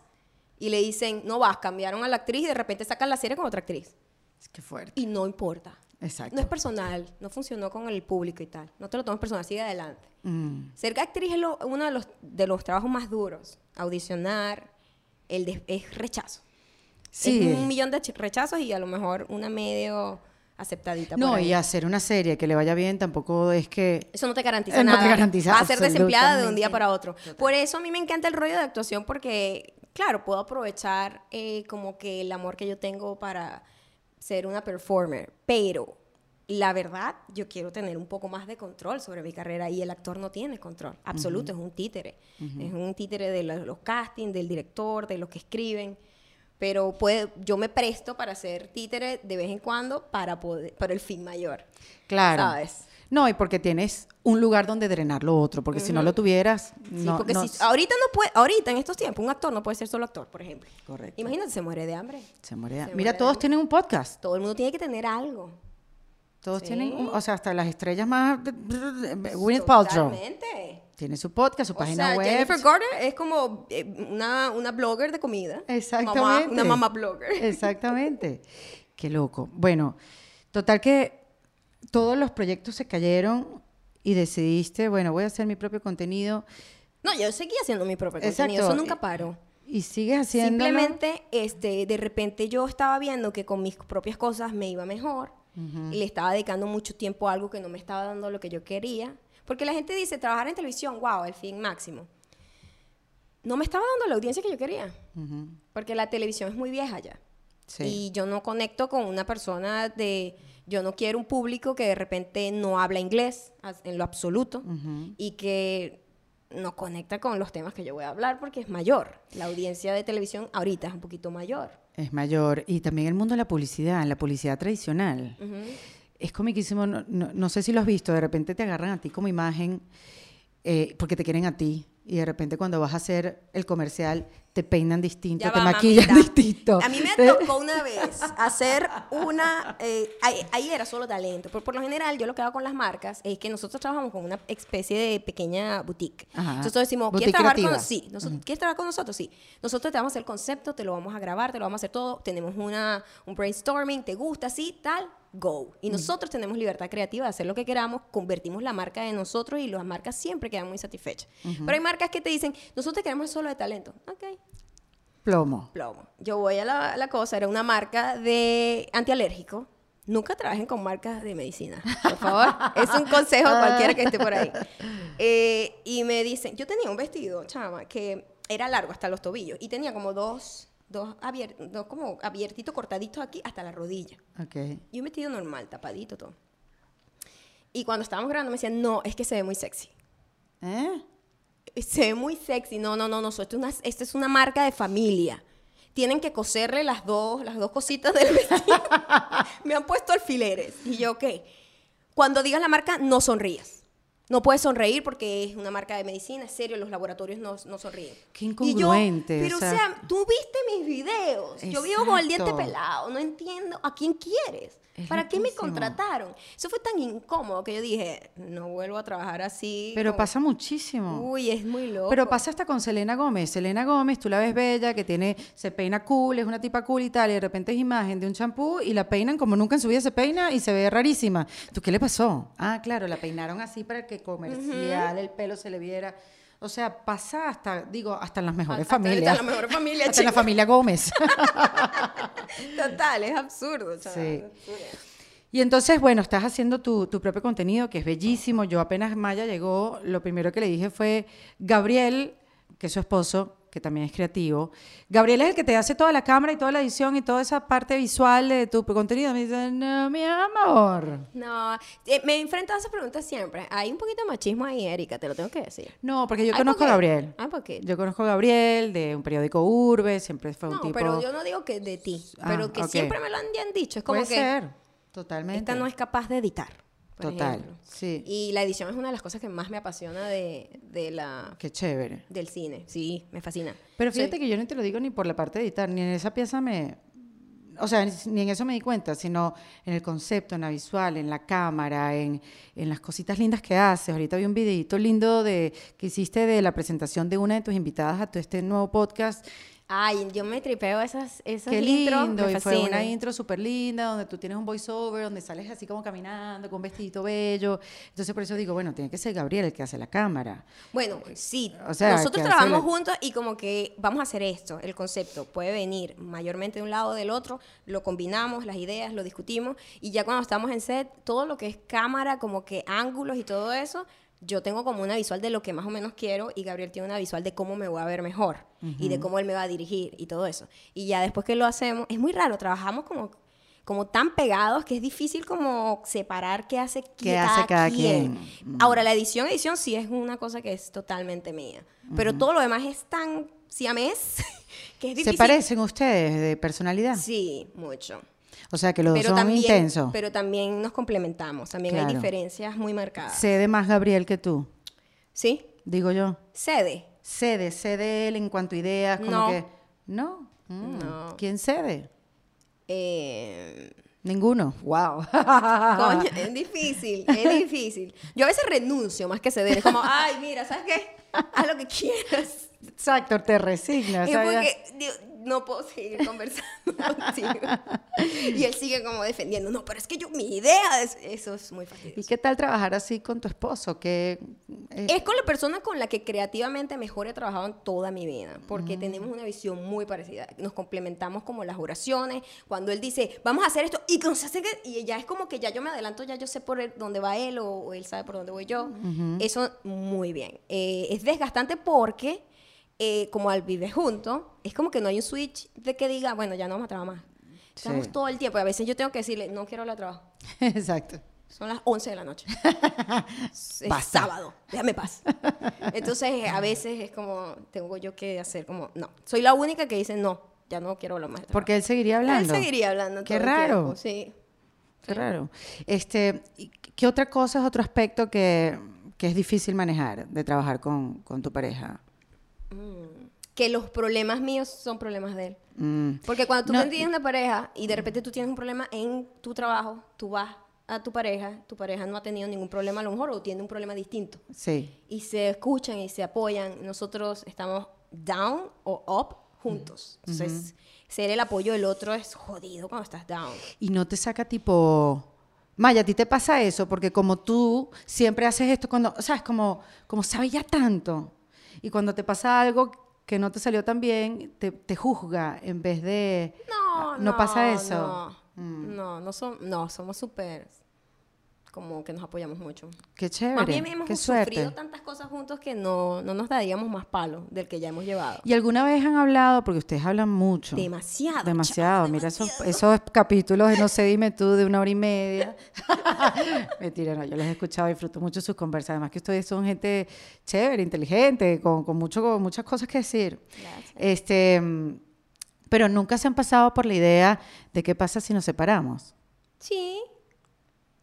y le dicen, no vas, cambiaron a la actriz y de repente sacan la serie con otra actriz. Qué fuerte. Y no importa. Exacto. No es personal, no funcionó con el público y tal. No te lo tomes personal, sigue adelante. Mm, Ser actriz es lo- uno de los, de los trabajos más duros. Audicionar, el de- es rechazo. Sí. Es un millón de ch- rechazos y a lo mejor una medio aceptadita. No, por ahí. y hacer una serie que le vaya bien tampoco es que... Eso no te garantiza Eh, no nada. te garantiza Vas a ser desempleada de un día para otro. Por eso a mí me encanta el rollo de actuación porque, claro, puedo aprovechar eh, como que el amor que yo tengo para ser una performer. Pero la verdad, yo quiero tener un poco más de control sobre mi carrera y el actor no tiene control. Absoluto, es un títere. Es un títere de los, los castings, del director, de los que escriben. Pero puede, yo me presto para ser títere de vez en cuando para, poder, para el fin mayor. Claro. ¿Sabes? No, y porque tienes un lugar donde drenar lo otro, porque si no lo tuvieras, Sí, no, porque no- si, ahorita no puede, ahorita en estos tiempos, un actor no puede ser solo actor, por ejemplo. Correcto. Imagínate, se muere de hambre. se muere. se Mira, muere todos de- tienen un podcast. Todo el mundo tiene que tener algo. Todos Sí. tienen, un- o sea, hasta las estrellas más... de- de- de- Gwyneth Paltrow Totalmente. Tiene su podcast, su O página sea, web. Jennifer Garner es como eh, una, una blogger de comida. Exactamente. Mamá- una mamá blogger. Exactamente. Qué loco. Bueno, total que todos los proyectos se cayeron y decidiste, bueno, voy a hacer mi propio contenido No, yo seguí haciendo mi propio Exacto. contenido. Eso nunca paró. y sigues haciendo. Simplemente, este, de repente yo estaba viendo que con mis propias cosas me iba mejor y le estaba dedicando mucho tiempo a algo que no me estaba dando lo que yo quería. Porque la gente dice, trabajar en televisión, wow, el fin máximo. No me estaba dando la audiencia que yo quería. Porque la televisión es muy vieja ya. Sí. Y yo no conecto con una persona de... Yo no quiero un público que de repente no habla inglés en lo absoluto y que no conecta con los temas que yo voy a hablar porque es mayor. La audiencia de televisión ahorita es un poquito mayor. Es mayor. Y también el mundo de la publicidad, la publicidad tradicional. Es comiquísimo, no, no- no sé si lo has visto, de repente te agarran a ti como imagen eh, porque te quieren a ti. Y de repente cuando vas a hacer el comercial te peinan distinto, Ya te va, maquillan mamita. distinto. A mí me tocó una vez hacer una... eh, ahí, ahí era solo talento. Pero por lo general, yo lo que hago con las marcas es que nosotros trabajamos con una especie de pequeña boutique. Ajá. Nosotros decimos, Boutique ¿quieres trabajar con creativa. Sí. Nosotros, ¿Quieres trabajar con nosotros? Sí. Nosotros te vamos a hacer el concepto, te lo vamos a grabar, te lo vamos a hacer todo. Tenemos una, un brainstorming, ¿te gusta? Sí, tal, go. Y nosotros tenemos libertad creativa de hacer lo que queramos, convertimos la marca de nosotros y las marcas siempre quedan muy satisfechas. Pero hay marcas que te dicen, nosotros queremos solo de talento. Ok, Plomo. plomo. Yo voy a la, a la cosa, era una marca de antialérgico. Nunca trabajen con marcas de medicina, por favor. es un consejo a cualquiera que esté por ahí. Eh, y me dicen, yo tenía un vestido, chama, que era largo hasta los tobillos y tenía como dos, dos, abier- dos como abiertitos, cortaditos aquí hasta la rodilla. Ok. Y un vestido normal, tapadito todo. Y cuando estábamos grabando me decían, no, es que se ve muy sexy ¿Eh? se ve muy sexy. No, no, no, no. Esto es una, esto es una marca de familia. Tienen que coserle las dos, las dos cositas del vestido. Me han puesto alfileres. Y yo, ok. Cuando digas la marca, no sonrías. No puedes sonreír porque es una marca de medicina, es serio, los laboratorios no, no sonríen. Qué Y yo, incongruente, o pero o sea- sea, tú viste mis videos. Yo vivo con el diente pelado. No entiendo. ¿A quién quieres? Es ¿Para qué me contrataron? Eso fue tan incómodo que yo dije, no vuelvo a trabajar así. Pero como- pasa muchísimo. Uy, es muy loco. Pero pasa hasta con Selena Gómez. Selena Gómez, tú la ves bella, que tiene, se peina cool, es una tipa cool y tal, y de repente es imagen de un champú y la peinan como nunca en su vida se peina y se ve rarísima. ¿Tú qué le pasó? Ah, claro, la peinaron así para que comercial el pelo se le viera. O sea, pasa hasta, digo, hasta en las mejores Hasta- hasta familias. en la mejor familia, Hasta en la familia Gómez. Total, es absurdo. sea, Sí. Y entonces, bueno, estás haciendo tu, tu propio contenido, que es bellísimo. Yo apenas Maya llegó, lo primero que le dije fue, Gabriel, que es su esposo, que también es creativo, Gabriel es el que te hace toda la cámara y toda la edición y toda esa parte visual de tu contenido. Me dice, no, mi amor. No, eh, me enfrento a esas preguntas siempre. Hay un poquito de machismo ahí, Erika, te lo tengo que decir. No, porque yo conozco ¿por a? Gabriel. Ah, ¿por qué? Yo conozco a Gabriel de un periódico Urbe, siempre fue un No, tipo... pero yo no digo que de ti, Ah, pero que ok. siempre me lo han han dicho. Es como Puede que ser, totalmente. esta no es capaz de editar. Por Total, ejemplo. sí. Y la edición es una de las cosas que más me apasiona de, de la, Qué chévere. del cine. Sí, me fascina. Pero Soy- fíjate que yo no te lo digo ni por la parte de editar, ni en esa pieza me... O sea, ni- ni en eso me di cuenta, sino en el concepto, en la visual, en la cámara, en, en las cositas lindas que haces. Ahorita vi un videito lindo de, que hiciste de la presentación de una de tus invitadas a tu este nuevo podcast. Ay, yo me tripeo esas, esas Qué intros, lindo, me y fue una intro súper linda, donde tú tienes un voiceover, donde sales así como caminando, con un vestidito bello. Entonces por eso digo, bueno, tiene que ser Gabriel el que hace la cámara. Bueno, sí. O sea, nosotros trabajamos juntos y como que vamos a hacer esto. El concepto puede venir mayormente de un lado o del otro, lo combinamos, las ideas, lo discutimos y ya cuando estamos en set, todo lo que es cámara, como que ángulos y todo eso, yo tengo como una visual de lo que más o menos quiero y Gabriel tiene una visual de cómo me voy a ver mejor y de cómo él me va a dirigir y todo eso. Y ya después que lo hacemos, es muy raro, trabajamos como como tan pegados que es difícil como separar qué hace, ¿Qué hace cada quien? Ahora, la edición, edición sí es una cosa que es totalmente mía. Pero todo lo demás es tan siamés que es difícil. ¿Se parecen ustedes de personalidad? Sí, mucho. O sea, que los dos Pero son también, intensos. pero también nos complementamos. También hay diferencias muy marcadas. Cede más Gabriel que tú, ¿Sí? digo yo. Cede. Cede, cede él en cuanto a ideas, como No. que... ¿No? Mm. No. ¿Quién cede? Eh, Ninguno. Wow. coño, es difícil, es difícil. Yo a veces renuncio más que ceder. Es como, ay, mira, ¿sabes qué? Haz lo que quieras. Exacto, te resignas. Y porque digo, no puedo seguir conversando contigo. Y él sigue como defendiendo, no, pero es que yo, mi idea, es, eso es muy ¿Y fastidioso. qué tal trabajar así con tu esposo? Que eh, Es con la persona con la que creativamente mejor he trabajado en toda mi vida, porque tenemos una visión muy parecida. Nos complementamos como las oraciones, cuando él dice, vamos a hacer esto, y hace que- y ya es como que ya yo me adelanto, ya yo sé por él- dónde va él o, o él sabe por dónde voy yo. Eso muy bien. Eh, es desgastante porque, eh, como al vivir juntos, es como que no hay un switch de que diga, bueno, ya no vamos a trabajar más. Estamos Sí. todo el tiempo y a veces yo tengo que decirle, no quiero hablar de trabajo. Exacto. Son las 11 de la noche. es sábado. Déjame paz. Entonces, a veces es como, tengo yo que hacer como, no. Soy la única que dice, no, ya no quiero hablar más. Porque él seguiría hablando. Él seguiría hablando Qué todo raro. sí. Qué raro. Este, ¿y ¿Qué otra cosa es otro aspecto que, que es difícil manejar de trabajar con, con tu pareja? Que los problemas míos son problemas de él. Mm, Porque cuando tú No, tienes una pareja y de repente tú tienes un problema en tu trabajo, tú vas a tu pareja, tu pareja no ha tenido ningún problema a lo mejor o tiene un problema distinto. sí. y se escuchan y se apoyan. Nosotros estamos down o up juntos. Entonces, ser el apoyo del otro es jodido cuando estás down. Y no te saca tipo... Maya, a ti te pasa eso, porque como tú siempre haces esto cuando, ¿sabes? Como, como sabes ya tanto. Y cuando te pasa algo que no te salió tan bien, te, te juzga en vez de... No, ¿No pasa eso? No, no, no, som- no, somos súper como que nos apoyamos mucho. Qué chévere, Más bien hemos qué sufrido suerte. tantas cosas juntos que no, no nos daríamos más palo del que ya hemos llevado. ¿Y alguna vez han hablado, porque ustedes hablan mucho? Demasiado. Demasiado. Mira esos, demasiado. esos capítulos de No sé, dime tú, de una hora y media. Mentira, no, yo los he escuchado y disfruto mucho sus conversas. Además que ustedes son gente chévere, inteligente, con, con, mucho, con muchas cosas que decir. Gracias. Este, pero nunca se han pasado por la idea de qué pasa si nos separamos. Sí.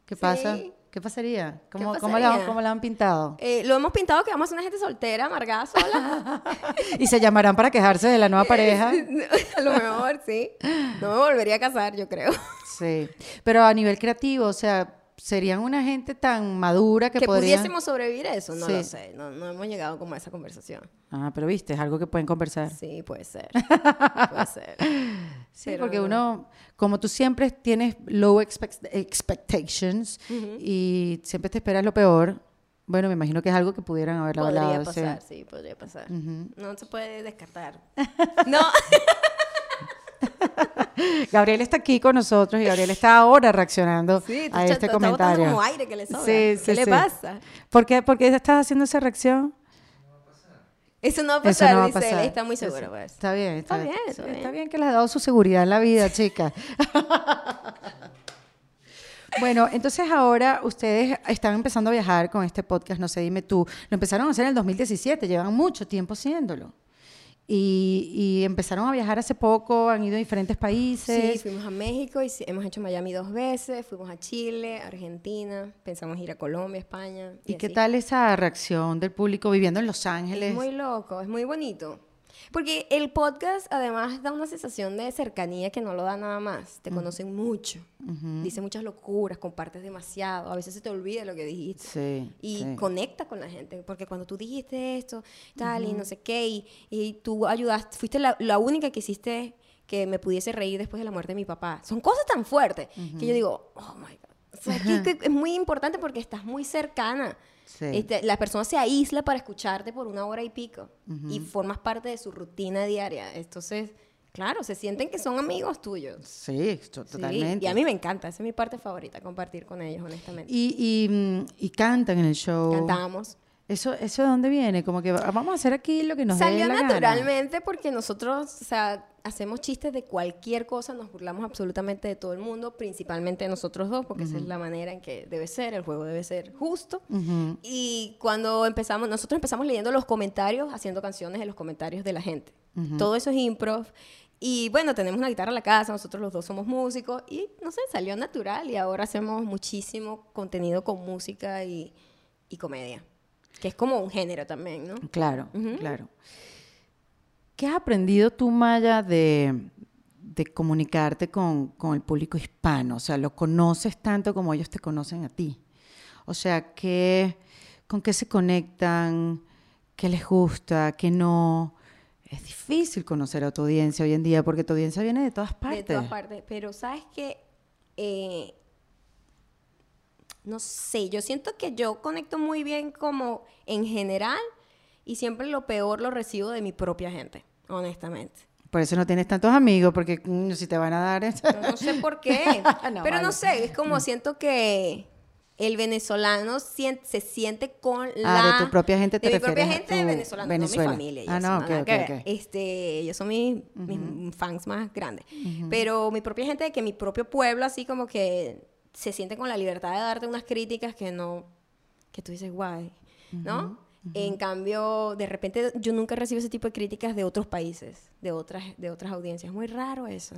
¿Qué Sí. pasa? ¿Qué pasaría? ¿Cómo, cómo, la, cómo la han pintado? Eh, lo hemos pintado que vamos a ser una gente soltera, amargada, sola. Y se llamarán para quejarse de la nueva pareja. a lo mejor, sí. No me volvería a casar, yo creo. Sí, pero a nivel creativo, o sea, serían una gente tan madura que, que podrían... pudiésemos sobrevivir a eso, no Sí. lo sé, no, no hemos llegado como a esa conversación. Ah, pero viste, es algo que pueden conversar. Sí, puede ser, puede ser. Sí, Pero porque no. uno, como tú siempre tienes low expect- expectations y siempre te esperas lo peor, bueno, me imagino que es algo que pudieran Podría hablado. sí. pasar, sí, podría pasar. No se puede descartar. No, Gabriel está aquí con nosotros y Gabriel está ahora reaccionando sí, a este comentario. como aire que le sobra. Sí, sí, ¿Qué le pasa? ¿Por qué, ¿Por qué estás haciendo esa reacción? Eso no va a Eso pasar, no va a dice él, pasar. está muy seguro. pues. Está bien, está, Está bien, está está bien. bien que le has dado su seguridad en la vida, chica. Bueno, entonces ahora ustedes están empezando a viajar con este podcast, no sé, dime tú. Lo empezaron a hacer en el 2017, llevan mucho tiempo haciéndolo. Y, y empezaron a viajar hace poco, han ido a diferentes países. Sí, fuimos a México y hemos hecho Miami dos veces, fuimos a Chile, Argentina, pensamos ir a Colombia, España. ¿Y qué así. tal esa reacción del público viviendo en Los Ángeles? Es muy loco, es muy bonito. Porque el podcast además da una sensación de cercanía que no lo da nada más. Te conocen mucho, dice muchas locuras, compartes demasiado, a veces se te olvida lo que dijiste. Sí, Y sí. conecta con la gente, porque cuando tú dijiste esto, tal, y no sé qué, y, y tú ayudaste, fuiste la, la única que hiciste que me pudiese reír después de la muerte de mi papá. Son cosas tan fuertes que yo digo, oh my God. O sea, que- que es muy importante porque estás muy cercana. Sí. Este, la persona se aísla para escucharte por una hora y pico y formas parte de su rutina diaria. Entonces, claro, se sienten que son amigos tuyos. Sí, to- Sí, totalmente. Y a mí me encanta, esa es mi parte favorita, compartir con ellos, honestamente. Y, y, mm, y cantan en el show. Cantamos. ¿Eso, ¿Eso de dónde viene? Como que va- vamos a hacer aquí lo que nos Salió dé la gana. naturalmente porque nosotros, o sea, hacemos chistes de cualquier cosa, nos burlamos absolutamente de todo el mundo, principalmente de nosotros dos, porque esa es la manera en que debe ser, el juego debe ser justo. Ujú. Y cuando empezamos, nosotros empezamos leyendo los comentarios, haciendo canciones de los comentarios de la gente. Todo eso es improv. Y bueno, tenemos una guitarra en la casa, nosotros los dos somos músicos y no sé, salió natural y ahora hacemos muchísimo contenido con música y, y comedia, que es como un género también, ¿no? Claro, claro. ¿Qué has aprendido tú, Maya, de, de comunicarte con, con el público hispano? O sea, ¿lo conoces tanto como ellos te conocen a ti? O sea, ¿qué, ¿con qué se conectan? ¿Qué les gusta? ¿Qué no? Es difícil conocer a tu audiencia hoy en día porque tu audiencia viene de todas partes. De todas partes. Pero sabes que, no sé, yo siento que yo conecto muy bien como en general y siempre lo peor lo recibo de mi propia gente, honestamente. Por eso no tienes tantos amigos, porque mm, si te van a dar... No, no sé por qué, No, pero vale. no sé, es como siento que el venezolano sien- se siente con la... Ah, de tu propia gente te De mi propia refieres gente tu venezolana, Venezuela. no mi familia. Ah, eso, no, nada ok, que ok, ver. ok. Este, ellos son mis, mis fans más grandes. Pero mi propia gente de que mi propio pueblo así como que se siente con la libertad de darte unas críticas que no... Que tú dices, guay, ¿no? En cambio, de repente yo nunca recibo ese tipo de críticas de otros países, de otras, de otras audiencias. Muy raro eso.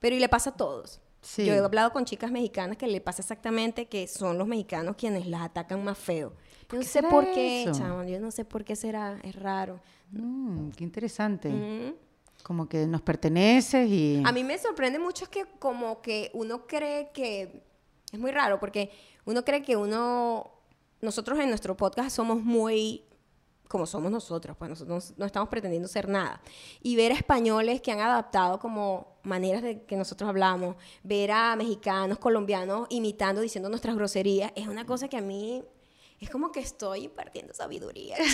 Pero y le pasa a todos. Sí. Yo he hablado con chicas mexicanas que le pasa exactamente que son los mexicanos quienes las atacan más feo. Yo no sé por qué, chamo, yo no sé por qué será, es raro. Mm, qué interesante. Como que nos perteneces y... A mí me sorprende mucho que como que uno cree que es muy raro porque uno cree que uno nosotros en nuestro podcast somos muy como somos nosotros, pues nosotros no, no estamos pretendiendo ser nada. Y ver a españoles que han adaptado como maneras de que nosotros hablamos, ver a mexicanos, colombianos imitando, diciendo nuestras groserías, es una cosa que a mí es como que estoy impartiendo sabiduría.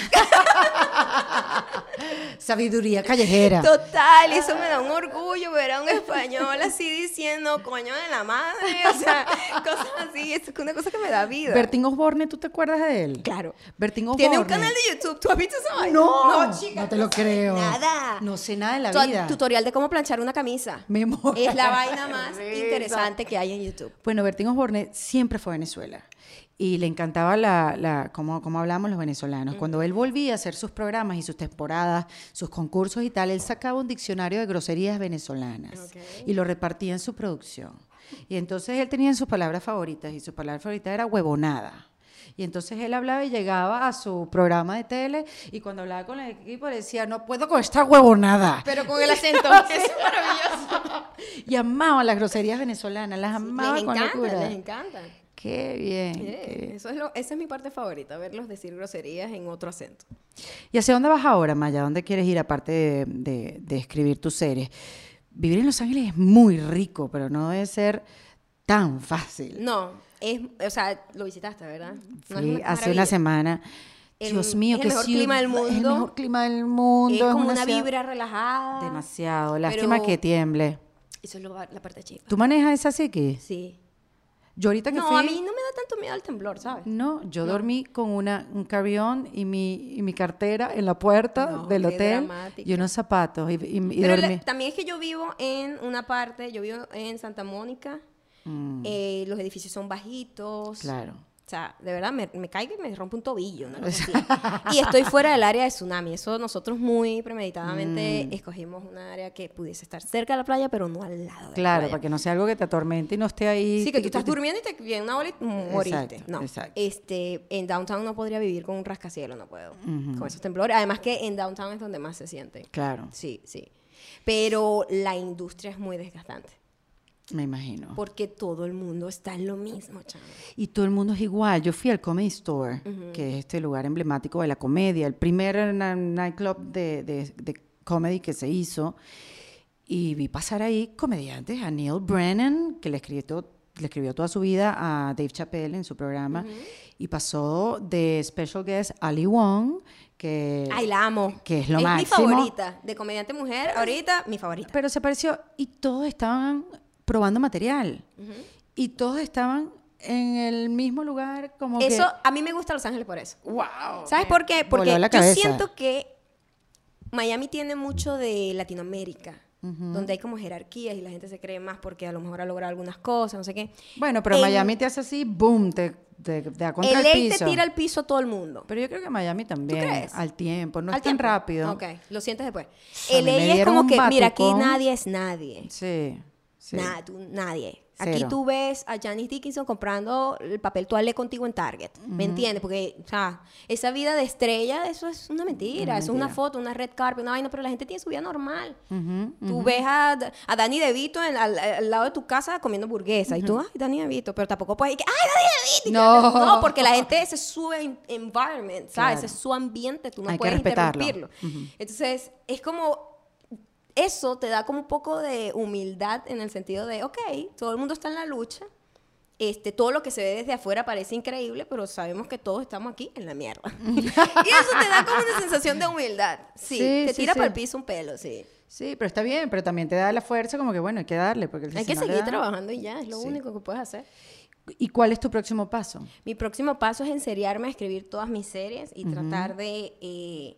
Sabiduría callejera. Total, y eso me da un orgullo ver a un español así diciendo coño de la madre, o sea, cosas así, es una cosa que me da vida. Bertín Osborne, ¿tú te acuerdas de él? Claro. Bertín Osborne. Tiene un canal de YouTube, ¿tú has visto esa vaina? No, no, chica, te tú lo creo. Nada. No sé nada de la Tu- vida. Tutorial de cómo planchar una camisa. Me Es la vaina más interesante que hay en YouTube. Bueno, Bertín Osborne siempre fue a Venezuela y le encantaba la, la cómo, cómo hablamos los venezolanos. Cuando él volvía a hacer sus programas y sus temporadas, sus concursos y tal, él sacaba un diccionario de groserías venezolanas Ok. y lo repartía en su producción. Y entonces él tenía sus palabras favoritas y su palabra favorita era huevonada. Y entonces él hablaba y llegaba a su programa de tele y cuando hablaba con el equipo decía, no puedo con esta huevonada. Pero con el acento, que es maravilloso. y amaba las groserías venezolanas, las amaba les con encanta, locura. les encantan. Qué bien. Eh, qué bien. eso es lo- esa es mi parte favorita, verlos decir groserías en otro acento. ¿Y hacia dónde vas ahora, Maya? ¿Dónde quieres ir aparte de, de- de escribir tus series? Vivir en Los Ángeles es muy rico, pero no debe ser tan fácil. No, es, o sea, lo visitaste, ¿verdad? No Sí, una hace una semana. El- Dios mío, es el qué mejor ciudad- clima del Es el mundo. mejor clima del mundo. Es como una ciudad- vibra relajada. Demasiado. Lástima que tiemble. Eso es lo- la parte chica. ¿Tú manejas esa psiqui? Sí. Yo ahorita que No, fui... a mí no me da tanto miedo el temblor, ¿sabes? No, yo dormí con una, un carry-on y mi, y mi cartera en la puerta No, del hotel dramática. y unos zapatos y, y- y Pero la- también es que yo vivo en una parte, yo vivo en Santa Mónica, eh, los edificios son bajitos. Mm. Claro. O sea, de verdad, me, me caigo y me rompe un tobillo. y estoy fuera del área de tsunami. Eso nosotros muy premeditadamente Mm. escogimos un área que pudiese estar cerca de la playa, pero no al lado de Claro, la playa. para que no sea algo que te atormente y no esté ahí. Sí, que tú estás durmiendo y te viene una ola y moriste. Exacto, no, exacto. este, en downtown no podría vivir con un rascacielos, no puedo. Con esos temblores. Además que en downtown es donde más se siente. Claro, Sí, sí. Pero la industria es muy desgastante. Me imagino. Porque todo el mundo está en lo mismo, chamo. Y todo el mundo es igual. Yo fui al Comedy Store, que es este lugar emblemático de la comedia, el primer nightclub de, de, de comedy que se hizo. Y vi pasar ahí comediantes, a Neil Brennan, que le escribió, le escribió toda su vida a Dave Chappelle en su programa. Y pasó de special guest Ali Wong, que... Ay, la amo. que es lo mi máximo. favorita. De comediante mujer, ahorita mi favorita. Pero se pareció y todos estaban probando material. Y todos estaban en el mismo lugar como Eso, que... a mí me gusta Los Ángeles por eso. ¡Wow! ¿Sabes por qué? Porque la yo siento que Miami tiene mucho de Latinoamérica, donde hay como jerarquías y la gente se cree más porque a lo mejor ha logrado algunas cosas, no sé qué. Bueno, pero En- Miami te hace así, boom, te, te, te da contra el, LA piso. te tira al piso a todo el mundo. Pero yo creo que Miami también, crees? al tiempo, no Al es tan rápido. Ok, lo sientes después. LA es como que, mira, aquí nadie es nadie. Sí, sí. Nada, tú- nadie. Aquí tú ves a Janice Dickinson comprando el papel toalé contigo en Target. ¿Me entiendes? Porque, o sea, esa vida de estrella, eso es una mentira. eso es una foto, una red carpet, una vaina, pero la gente tiene su vida normal. Tú ves a, a Danny DeVito en- al, al lado de tu casa comiendo hamburguesa. Y tú, ay, Danny DeVito. Pero tampoco puedes decir, ay, Danny DeVito. No. No, porque la gente, ese es su en- environment, ¿sabes? Claro. Ese es su ambiente. Tú no Hay puedes interrumpirlo. Entonces, es como eso te da como un poco de humildad en el sentido de, ok, todo el mundo está en la lucha. Este, todo lo que se ve desde afuera parece increíble, pero sabemos que todos estamos aquí en la mierda. y eso te da como una sensación de humildad. Sí, Sí, te tira sí. para el piso un pelo, sí. Sí, pero está bien, pero también te da la fuerza como que, bueno, hay que darle. Porque Hay si que no seguir da- trabajando y ya, es lo Sí. único que puedes hacer. ¿Y cuál es tu próximo paso? Mi próximo paso es enseriarme a escribir todas mis series y tratar de eh,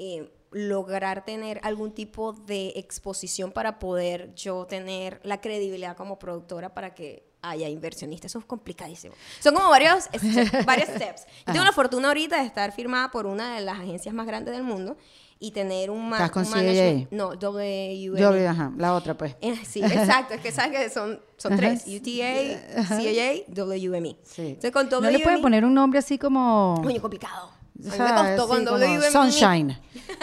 eh, lograr tener algún tipo de exposición para poder yo tener la credibilidad como productora para que haya inversionistas. Eso es complicadísimo. Son como varios, steps- varios steps. Yo tengo la fortuna ahorita de estar firmada por una de las agencias más grandes del mundo y tener un, ma- ¿Estás con un management-? No. Yo, ajá, la otra, pues. Eh, Sí, exacto. Es que sabes que son, son Ajá. tres. UTA, CAA, WME. Sí. Entonces, con ¿No le pueden WME poner un nombre así como... Coño, complicado. Mí o me sea, costó así con como WME. Sunshine.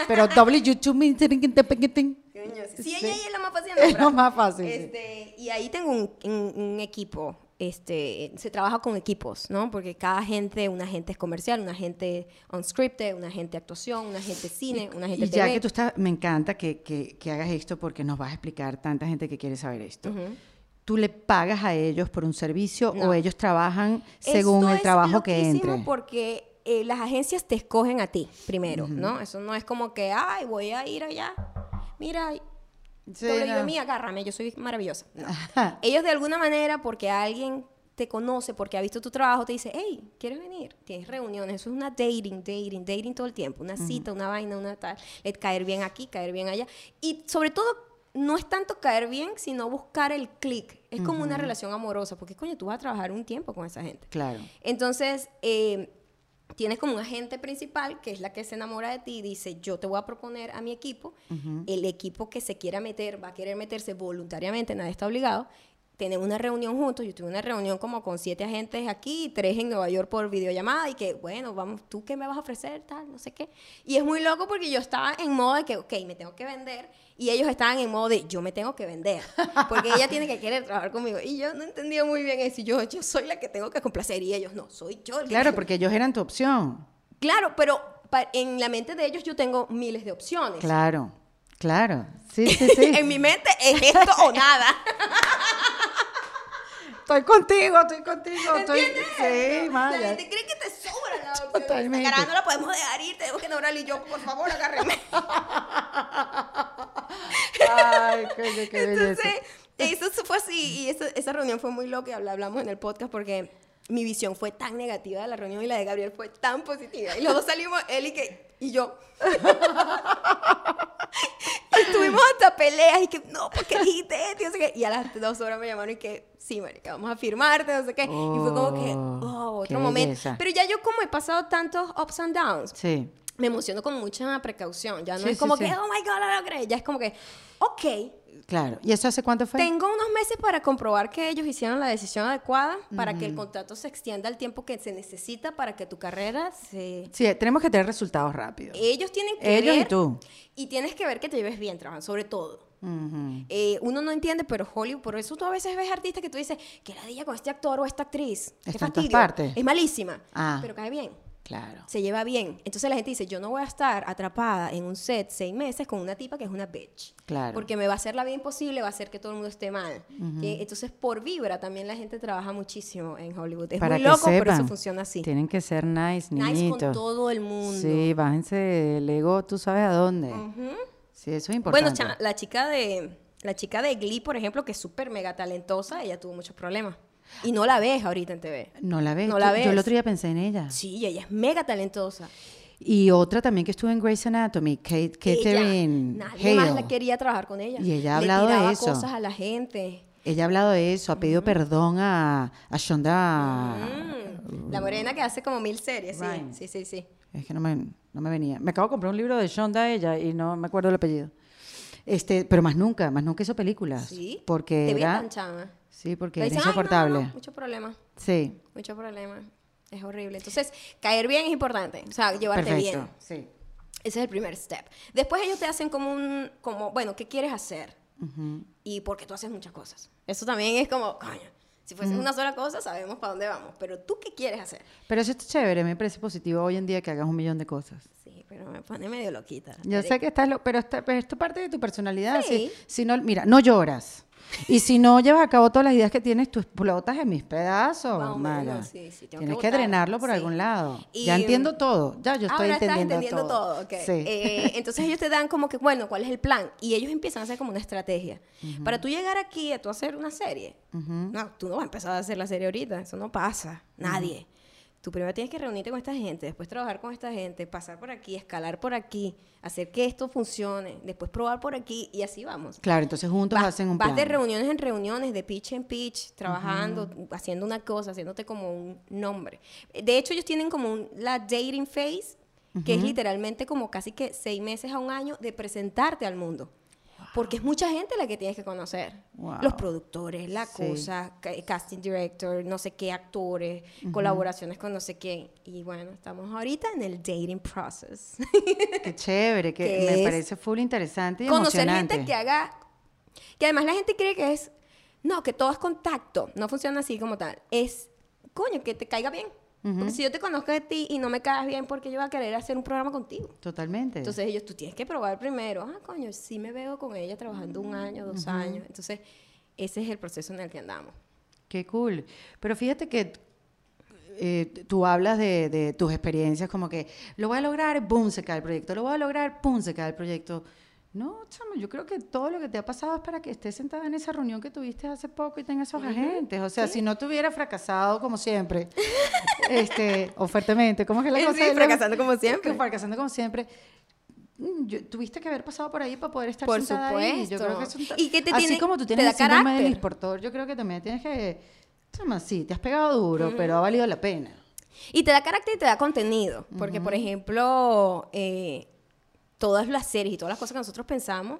Pero W2 Coño, Sí, ella, es la más fácil Es lo más fácil, sí. Este, y ahí tengo un, un- un equipo. Este, se trabaja con equipos, ¿no? Porque cada gente, una gente es comercial, una gente unscripted, una gente actuación, una gente cine, una gente Y ya TV. que tú estás, me encanta que, que- que hagas esto porque nos vas a explicar tanta gente que quiere saber esto. ¿Tú le pagas a ellos por un servicio No. o ellos trabajan según Esto el es trabajo que loquísimo entre? porque eh, las agencias te escogen a ti primero, ¿no? Eso no es como que, ay, voy a ir allá. Mira, Sí, no. agárrame, yo soy maravillosa. No. Ellos de alguna manera, porque alguien te conoce, porque ha visto tu trabajo, te dice, hey, ¿quieres venir? Tienes reuniones, eso es una dating, dating, dating todo el tiempo, una cita, una vaina, una tal, eh, caer bien aquí, caer bien allá. Y sobre todo, no es tanto caer bien, sino buscar el click. Es como una relación amorosa, porque coño, tú vas a trabajar un tiempo con esa gente. Claro. Entonces, eh, tienes como un agente principal, que es la que se enamora de ti, y dice, yo te voy a proponer a mi equipo, el equipo que se quiera meter, va a querer meterse voluntariamente, nadie está obligado, tener una reunión juntos. Yo tuve una reunión como con siete agentes aquí, tres en Nueva York por videollamada y que, bueno, vamos, ¿tú qué me vas a ofrecer? Tal, no sé qué. Y es muy loco porque yo estaba en modo de que, ok, me tengo que vender y ellos estaban en modo de, yo me tengo que vender, porque ella tiene que querer trabajar conmigo. Y yo no entendía muy bien eso. Y yo, yo soy la que tengo que complacer y ellos no, soy yo. El que Claro, porque ellos eran tu opción. Claro, pero en la mente de ellos yo tengo miles de opciones. Claro, claro. Sí, sí, sí. en mi mente es esto o nada. estoy contigo, estoy contigo. Estoy... ¿Entiendes? Sí, La Maya. gente cree que te sobra la opción. Totalmente. Cara no la podemos dejar ir, tenemos que nombrar y yo, por favor, agárreme. Ay, qué, qué belleza. Entonces, eso fue así y eso- esa reunión fue muy loca, habla- hablamos en el podcast porque mi visión fue tan negativa de la reunión y la de Gabriel fue tan positiva. Y dos salimos, él y, que, y yo. y tuvimos hasta peleas y que, no, porque dijiste esto? Y, no sé qué. y a las dos horas me llamaron y que, sí, marica, vamos a firmarte, no sé qué. y fue como que, Oh, oh, otro momento. belleza. Pero ya yo como he pasado tantos ups and downs, Sí. Me emociono con mucha precaución. Ya no Sí, es como sí, que, sí. oh my God, lo logré. Ya es como que, ok, Claro. ¿Y eso hace cuánto fue? tengo unos meses para comprobar que ellos hicieron la decisión adecuada para que el contrato se extienda al tiempo que se necesita para que tu carrera se... Sí, tenemos que tener resultados rápidos. Ellos tienen que Ellos y ver... tú. Y tienes que ver que te lleves bien trabajando, sobre todo. Ujú. Eh, uno no entiende, pero Hollywood, por eso tú a veces ves artistas que tú dices, que ladilla con este actor o esta actriz. Está en todas partes. Es malísima. Ah. Pero cae bien. Claro. se lleva bien. Entonces la gente dice, yo no voy a estar atrapada en un set seis meses con una tipa que es una bitch. Claro. Porque me va a hacer la vida imposible, va a hacer que todo el mundo esté mal. Que- Entonces por vibra también la gente trabaja muchísimo en Hollywood. Es Para muy loco, pero eso funciona así. Tienen que ser nice, Nice niñitos. con todo el mundo. Sí, bájense el ego, tú sabes a dónde. Sí, eso es importante. Bueno, la chica de la chica de Glee, por ejemplo, que es súper mega talentosa, ella tuvo muchos problemas. Y no la ves ahorita en TV. no la ves. no la Yo el ves. otro día pensé en ella. Sí, ella es mega talentosa. Y otra también que estuvo en Grey's Anatomy, Kate, Catherine ella, nadie más la quería trabajar con ella. Y ella ha Le hablado de eso. cosas a la gente. Ella ha hablado de eso, ha pedido perdón a, a Shonda. Mm, la morena que hace como mil series, sí. Ryan. Sí, sí, sí. Es que no me, no me venía. Me acabo de comprar un libro de Shonda ella y no me acuerdo el apellido. Este, pero más nunca, más nunca hizo películas. Sí. Porque Te era, tan chama. Sí, porque dicen, "Ay, no, insoportable. no, mucho problema, Sí, mucho problema. Es horrible. Entonces, caer bien es importante. O sea, llevarte perfecto. bien. Sí. Ese es el primer step. Después ellos te hacen como un, como, bueno, ¿qué quieres hacer? Y porque tú haces muchas cosas. Eso también es como, coño, si fuese una sola cosa, sabemos para dónde vamos. Pero tú, ¿qué quieres hacer? Pero eso está chévere, me parece positivo hoy en día que hagas un millón de cosas. Sí, pero me pone medio loquita. Yo sé que estás, lo, pero, está- pero esto parte de tu personalidad. Sí. Si, si no, mira, no lloras. Y si no llevas a cabo todas las ideas que tienes, tú explotas en mis pedazos, Mara. menos, sí, sí, que Tienes que, drenarlo por sí. algún lado. Y, ya entiendo todo. Ya yo estoy Ahora estás entendiendo, entendiendo todo. ok. Sí. Eh, entonces ellos te dan como que, bueno, ¿cuál es el plan? Y ellos empiezan a hacer como una estrategia. Para tú llegar aquí a tú hacer una serie, no, tú no vas a empezar a hacer la serie ahorita, eso no pasa, nadie. Tú primero tienes que reunirte con esta gente, después trabajar con esta gente, pasar por aquí, escalar por aquí, hacer que esto funcione, después probar por aquí y así vamos. Claro, entonces juntos Vas, hacen un vas plan. de reuniones en reuniones, de pitch en pitch, trabajando, haciendo una cosa, haciéndote como un nombre. De hecho, ellos tienen como un- la dating phase, que es literalmente como casi que seis meses a un año de presentarte al mundo. Porque es mucha gente la que tienes que conocer. Wow. Los productores, la Sí. cosa, ca- casting director, no sé qué actores, colaboraciones con no sé quién. Y bueno, estamos ahorita en el dating process. Qué chévere, que que me parece full interesante y conocer emocionante. gente que haga que además la gente cree que es no que todo es contacto no funciona así como tal es coño que te caiga bien porque si yo te conozco de ti y no me caes bien porque yo voy a querer hacer un programa contigo Totalmente. entonces ellos tú tienes que probar primero ah coño sí me veo con ella trabajando un año dos años entonces ese es el proceso en el que andamos Qué cool. Pero fíjate que eh, tú hablas de, de tus experiencias como que lo voy a lograr, boom, se cae el proyecto, lo voy a lograr, pum, se cae el proyecto. No, chamo, yo creo que todo lo que te ha pasado es para que estés sentada en esa reunión que tuviste hace poco y tengas esos agentes. O sea, si no te hubiera fracasado como siempre, este, o fuertemente, ¿cómo es que la Sí, cosa? sí, fracasando como siempre. que fracasando como siempre. Mm, yo- tuviste que haber pasado por ahí para poder estar Por sentada ahí. Yo creo que supuesto. es un ta- ¿Y qué te Así tiene- como tú te tienes da el síndrome del exportador, yo creo que también tienes que... chama, sí, te has pegado duro, pero ha valido la pena. Y te da carácter y te da contenido. Porque, por ejemplo, eh, todas las series y todas las cosas que nosotros pensamos,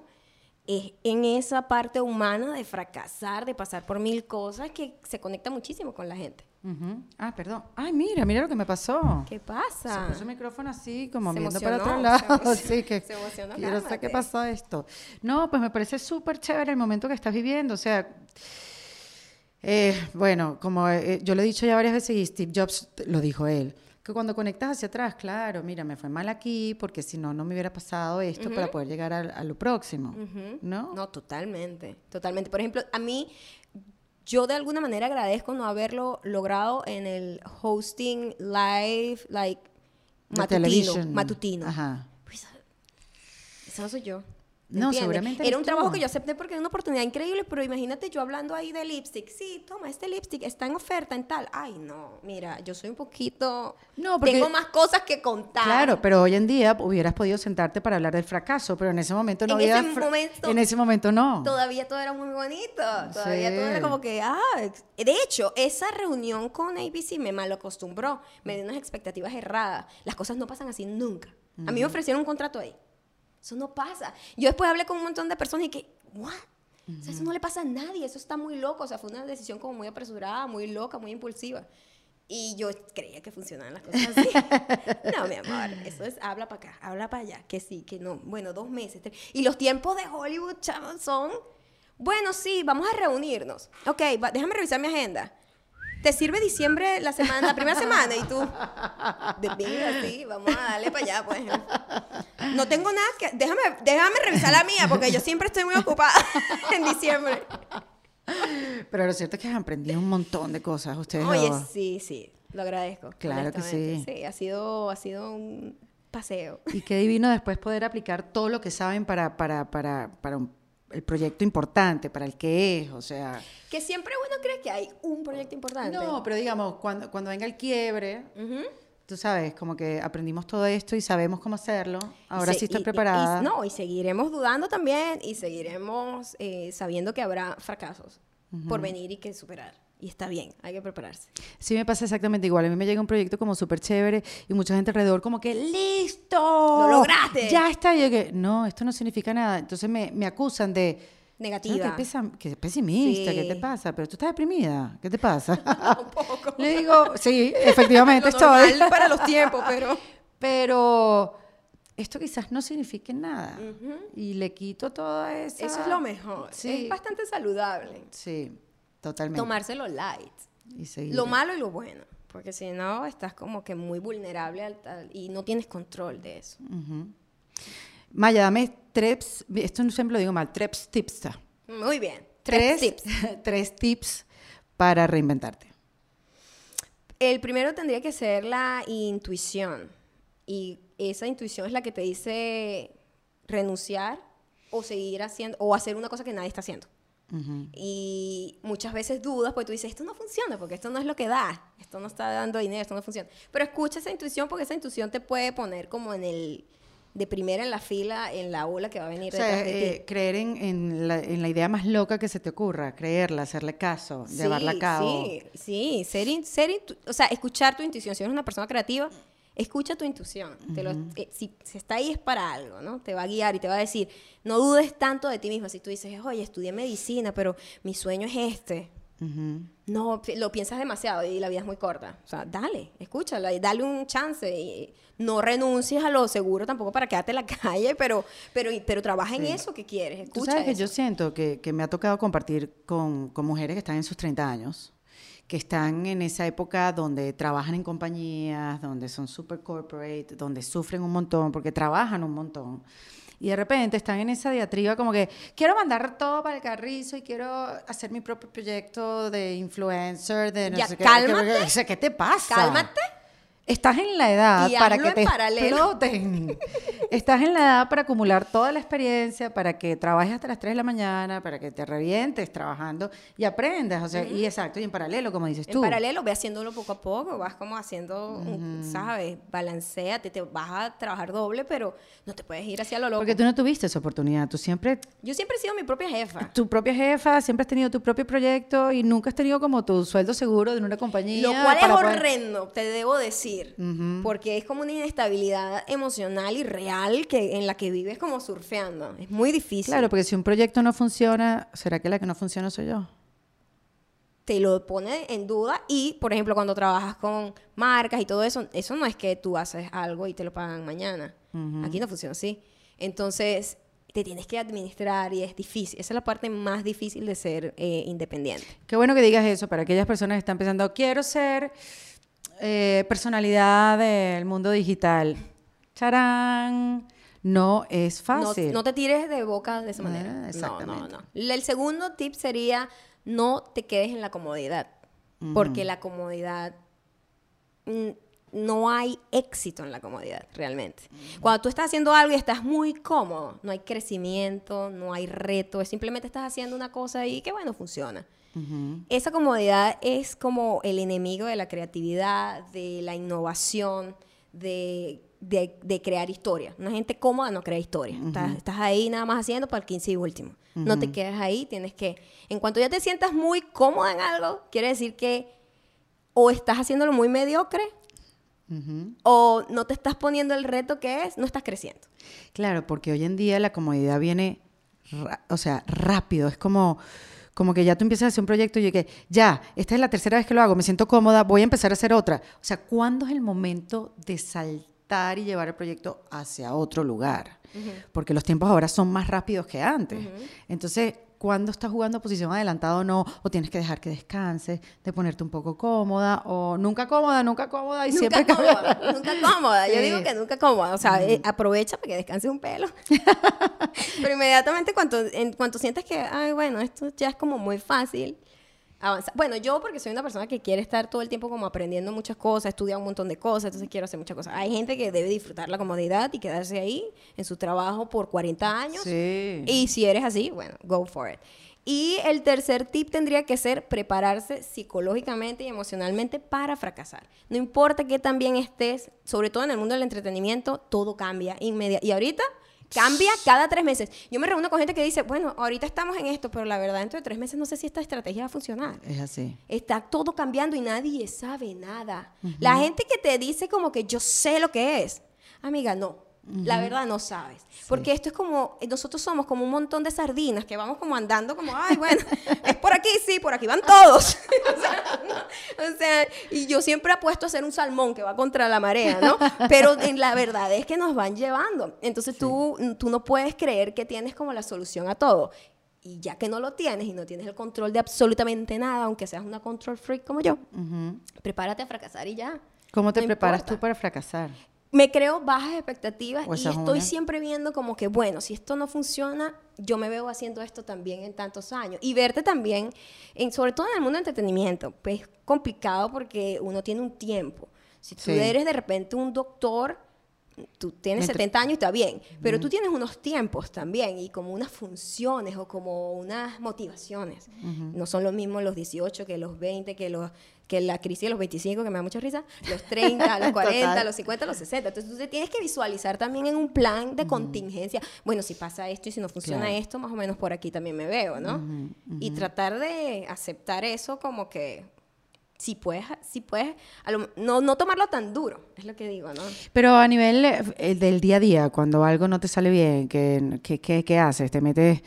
es en esa parte humana de fracasar, de pasar por mil cosas que se conecta muchísimo con la gente. Ujú. Ah, perdón. Ay, mira, mira lo que me pasó. ¿Qué Se pasa? puso el micrófono así, como Se viendo para otro emocionó, se lado. emocionó, sí, que se emocionó, quiero saber qué pasó esto. No, pues me parece súper chévere el momento que estás viviendo. O sea, eh, bueno, como eh, yo lo he dicho ya varias veces y Steve Jobs lo dijo él, que cuando conectas hacia atrás, claro, mira, me fue mal aquí porque si no, no me hubiera pasado esto para poder llegar a, a lo próximo. ¿no? No, totalmente, totalmente. Por ejemplo, a mí, yo de alguna manera agradezco no haberlo logrado en el hosting live, like, matutino. Matutino. Ajá. Pues, esa no soy yo. No, ¿entiendes? seguramente Era un trabajo que yo acepté porque era una oportunidad increíble, pero imagínate yo hablando ahí de lipstick. Sí, toma, este lipstick está en oferta en tal. Ay, no, mira, yo soy un poquito... No, porque- Tengo más cosas que contar. Claro, pero hoy en día hubieras podido sentarte para hablar del fracaso, pero en ese momento no En había ese momento- en ese momento no. Todavía todo era muy bonito. Todavía Sí. todo era como que, ah, de hecho, esa reunión con ABC me mal acostumbró. Me dio unas expectativas erradas. Las cosas no pasan así nunca. A mí me ofrecieron un contrato ahí. Eso no pasa. Yo después hablé con un montón de personas y que, ¿what? O sea, eso no le pasa a nadie. Eso está muy loco. O sea, fue una decisión como muy apresurada, muy loca, muy impulsiva. Y yo creía que funcionaban las cosas así. no, mi amor, eso es habla para acá, habla para allá, que sí, que no. Bueno, dos meses. tres- Y los tiempos de Hollywood, chavos, son, bueno, sí, vamos a reunirnos. Ok, va- déjame revisar mi agenda. ¿Te sirve diciembre la semana, la primera semana? Y tú, de pinga, sí, vamos a darle para allá, pues. No tengo nada que, déjame, déjame revisar la mía, porque yo siempre estoy muy ocupada en diciembre. Pero lo cierto es que han aprendido un montón de cosas ustedes Oye, dos. sí, sí, lo agradezco. Claro que sí. Sí, ha sido, ha sido un paseo. Y qué divino después poder aplicar todo lo que saben para, para, para, para un- el proyecto importante, para el que es, o sea... Que siempre uno cree que hay un proyecto importante. No, pero digamos, cuando, cuando venga el quiebre, Ujú. tú sabes, como que aprendimos todo esto y sabemos cómo hacerlo, ahora Y se- sí estoy y- y- preparada. y- no, y seguiremos dudando también y seguiremos eh, sabiendo que habrá fracasos por venir y que superar. Y está bien, hay que prepararse. Sí me pasa exactamente igual. A mí me llega un proyecto como súper chévere y mucha gente alrededor como que ¡listo! ¡Lo lograste! Ya está. Y yo que, no, esto no significa nada. Entonces me, me acusan de... Negativa. "No, que, pesa- que pesimista, ¿qué te pasa? Pero tú estás deprimida, ¿qué te pasa? Un poco. Le digo, sí, efectivamente Lo estoy. para los tiempos, pero... Pero esto quizás no signifique nada. Y le quito toda esa... Eso es lo mejor. Sí. Es bastante saludable. Sí, totalmente. Tomárselo light. Y. Lo malo y lo bueno. Porque si no, estás como que muy vulnerable al, al- y no tienes control de eso. Maya, dame tres, esto siempre lo digo mal, tres tips. Muy bien. Tres, tips. tres tips para reinventarte. El primero tendría que ser la intuición. Y esa intuición es la que te dice renunciar o seguir haciendo, o hacer una cosa que nadie está haciendo. Y muchas veces dudas porque tú dices, esto no funciona, porque esto no es lo que da, esto no está dando dinero, esto no funciona. Pero escucha esa intuición porque esa intuición te puede poner como en el, de primera en la fila, en la ola que va a venir O sea, detrás de eh, ti. creer en, en la, en la idea más loca que se te ocurra, creerla, hacerle caso, llevarla a cabo. Sí, sí, ser, in- ser o sea, escuchar tu intuición. Si eres una persona creativa, escucha tu intuición. Te lo- eh, si, si está ahí es para algo, ¿no? Te va a guiar y te va a decir, no dudes tanto de ti mismo. Si tú dices, oye, estudié medicina, pero mi sueño es este. No, lo piensas demasiado y la vida es muy corta. O sea, dale, escúchala y dale un chance. Y no renuncies a lo seguro tampoco para quedarte en la calle, pero, pero, pero trabaja en eso que quieres. Tú Escucha sabes que eso. yo siento que, que me ha tocado compartir con, con mujeres que están en sus 30 años, que están en esa época donde trabajan en compañías, donde son super corporate, donde sufren un montón porque trabajan un montón. Y de repente están en esa diatriba como que quiero mandar todo para el carrizo y quiero hacer mi propio proyecto de influencer, de no Ya, sé qué. cálmate. Sea, ¿qué te pasa? Cálmate. Estás en la edad Y para que en te exploten. Estás en la edad para acumular toda la experiencia, para que trabajes hasta las 3 de la mañana, para que te revientes trabajando y aprendas. O sea, y exacto, y en paralelo, como dices En tú. paralelo, ve haciéndolo poco a poco, vas como haciendo, un- ¿sabes? Balanceate, te vas a trabajar doble, pero no te puedes ir hacia lo loco. Porque tú no tuviste esa oportunidad. Tú siempre, Yo siempre he sido mi propia jefa. tu propia jefa, siempre has tenido tu propio proyecto y nunca has tenido como tu sueldo seguro de una compañía. Lo cual es poder- horrendo, te debo decir. Vivir, porque es como una inestabilidad emocional y real que en la que vives como surfeando. Es muy difícil. Claro, porque si un proyecto no funciona, ¿será que la que no funciona soy yo? Te lo pone en duda y, por ejemplo, cuando trabajas con marcas y todo eso, eso no es que tú haces algo y te lo pagan mañana. Aquí no funciona así. Entonces, te tienes que administrar y es difícil. Esa es la parte más difícil de ser eh, independiente. Qué bueno que digas eso para aquellas personas que están pensando, quiero ser eh, personalidad del mundo digital. ¡Charán! No es fácil. No, te tires de boca de esa manera. Ah, no, no, no. El segundo tip sería no te quedes en la comodidad. Porque la comodidad no hay éxito en la comodidad, realmente. Cuando tú estás haciendo algo y estás muy cómodo, no hay crecimiento, no hay reto, simplemente estás haciendo una cosa y que bueno, funciona. Esa comodidad es como el enemigo de la creatividad, de la innovación, de, crear historia. Una gente cómoda no crea historia. estás, ahí nada más haciendo para el 15 y último. No te quedes ahí, tienes que... En cuanto ya te sientas muy cómoda en algo, quiere decir que o estás haciéndolo muy mediocre o no te estás poniendo el reto que es, no estás creciendo. Claro, porque hoy en día la comodidad viene, o sea, rápido. Es como, como que ya tú empiezas a hacer un proyecto y que ya, esta es la tercera vez que lo hago, me siento cómoda, voy a empezar a hacer otra. O sea, ¿cuándo es el momento de saltar y llevar el proyecto hacia otro lugar? Porque los tiempos ahora son más rápidos que antes. Entonces, cuando estás jugando posición adelantada o no, o tienes que dejar que descanses, de ponerte un poco cómoda, o nunca cómoda, nunca cómoda y nunca siempre cómoda. nunca cómoda, yo digo que nunca cómoda, o sea, eh, aprovecha para que descanse un pelo. Pero inmediatamente cuando, en cuanto sientes que, ay, bueno, esto ya es como muy fácil, bueno, yo porque soy una persona que quiere estar todo el tiempo como aprendiendo muchas cosas, estudia un montón de cosas, entonces quiero hacer muchas cosas. Hay gente que debe disfrutar la comodidad y quedarse ahí en su trabajo por 40 años. Sí. Y si eres así, bueno, go for it. Y el tercer tip tendría que ser prepararse psicológicamente y emocionalmente para fracasar. No importa qué tan bien estés, sobre todo en el mundo del entretenimiento, todo cambia inmediatamente. Y ahorita Cambia cada tres meses. Yo me reúno con gente que dice, bueno, ahorita estamos en esto, pero la verdad dentro de tres meses no sé si esta estrategia va a funcionar. Es así. Está todo cambiando y nadie sabe nada. La gente que te dice como que yo sé lo que es, amiga, no. La verdad no sabes. Porque esto es como, nosotros somos como un montón de sardinas que vamos como andando como, ay, bueno, es por aquí, sí, por aquí van todos. o, sea, y yo siempre apuesto a ser un salmón que va contra la marea, ¿no? Pero en la verdad es que nos van llevando. Entonces tú, tú no puedes creer que tienes como la solución a todo. Y ya que no lo tienes y no tienes el control de absolutamente nada, aunque seas una control freak como yo, prepárate a fracasar y ya. ¿Cómo te preparas tú para fracasar? Me creo bajas expectativas y estoy siempre viendo como que, bueno, si esto no funciona, yo me veo haciendo esto también en tantos años. Y verte también, en, sobre todo en el mundo del entretenimiento, pues es complicado porque uno tiene un tiempo. Si tú eres de repente un doctor, tú tienes 70 años y está bien, pero tú tienes unos tiempos también y como unas funciones o como unas motivaciones. No son lo mismo los 18 que los 20, que los que la crisis de los 25, que me da mucha risa, los 30, los 40, los 50, los 60. Entonces tú tienes que visualizar también en un plan de contingencia, bueno, si pasa esto y si no funciona esto, más o menos por aquí también me veo, ¿no? Y tratar de aceptar eso como que si puedes, si puedes no, no tomarlo tan duro, es lo que digo, ¿no? Pero a nivel eh, del día a día, cuando algo no te sale bien, ¿qué, qué, qué haces? ¿Te metes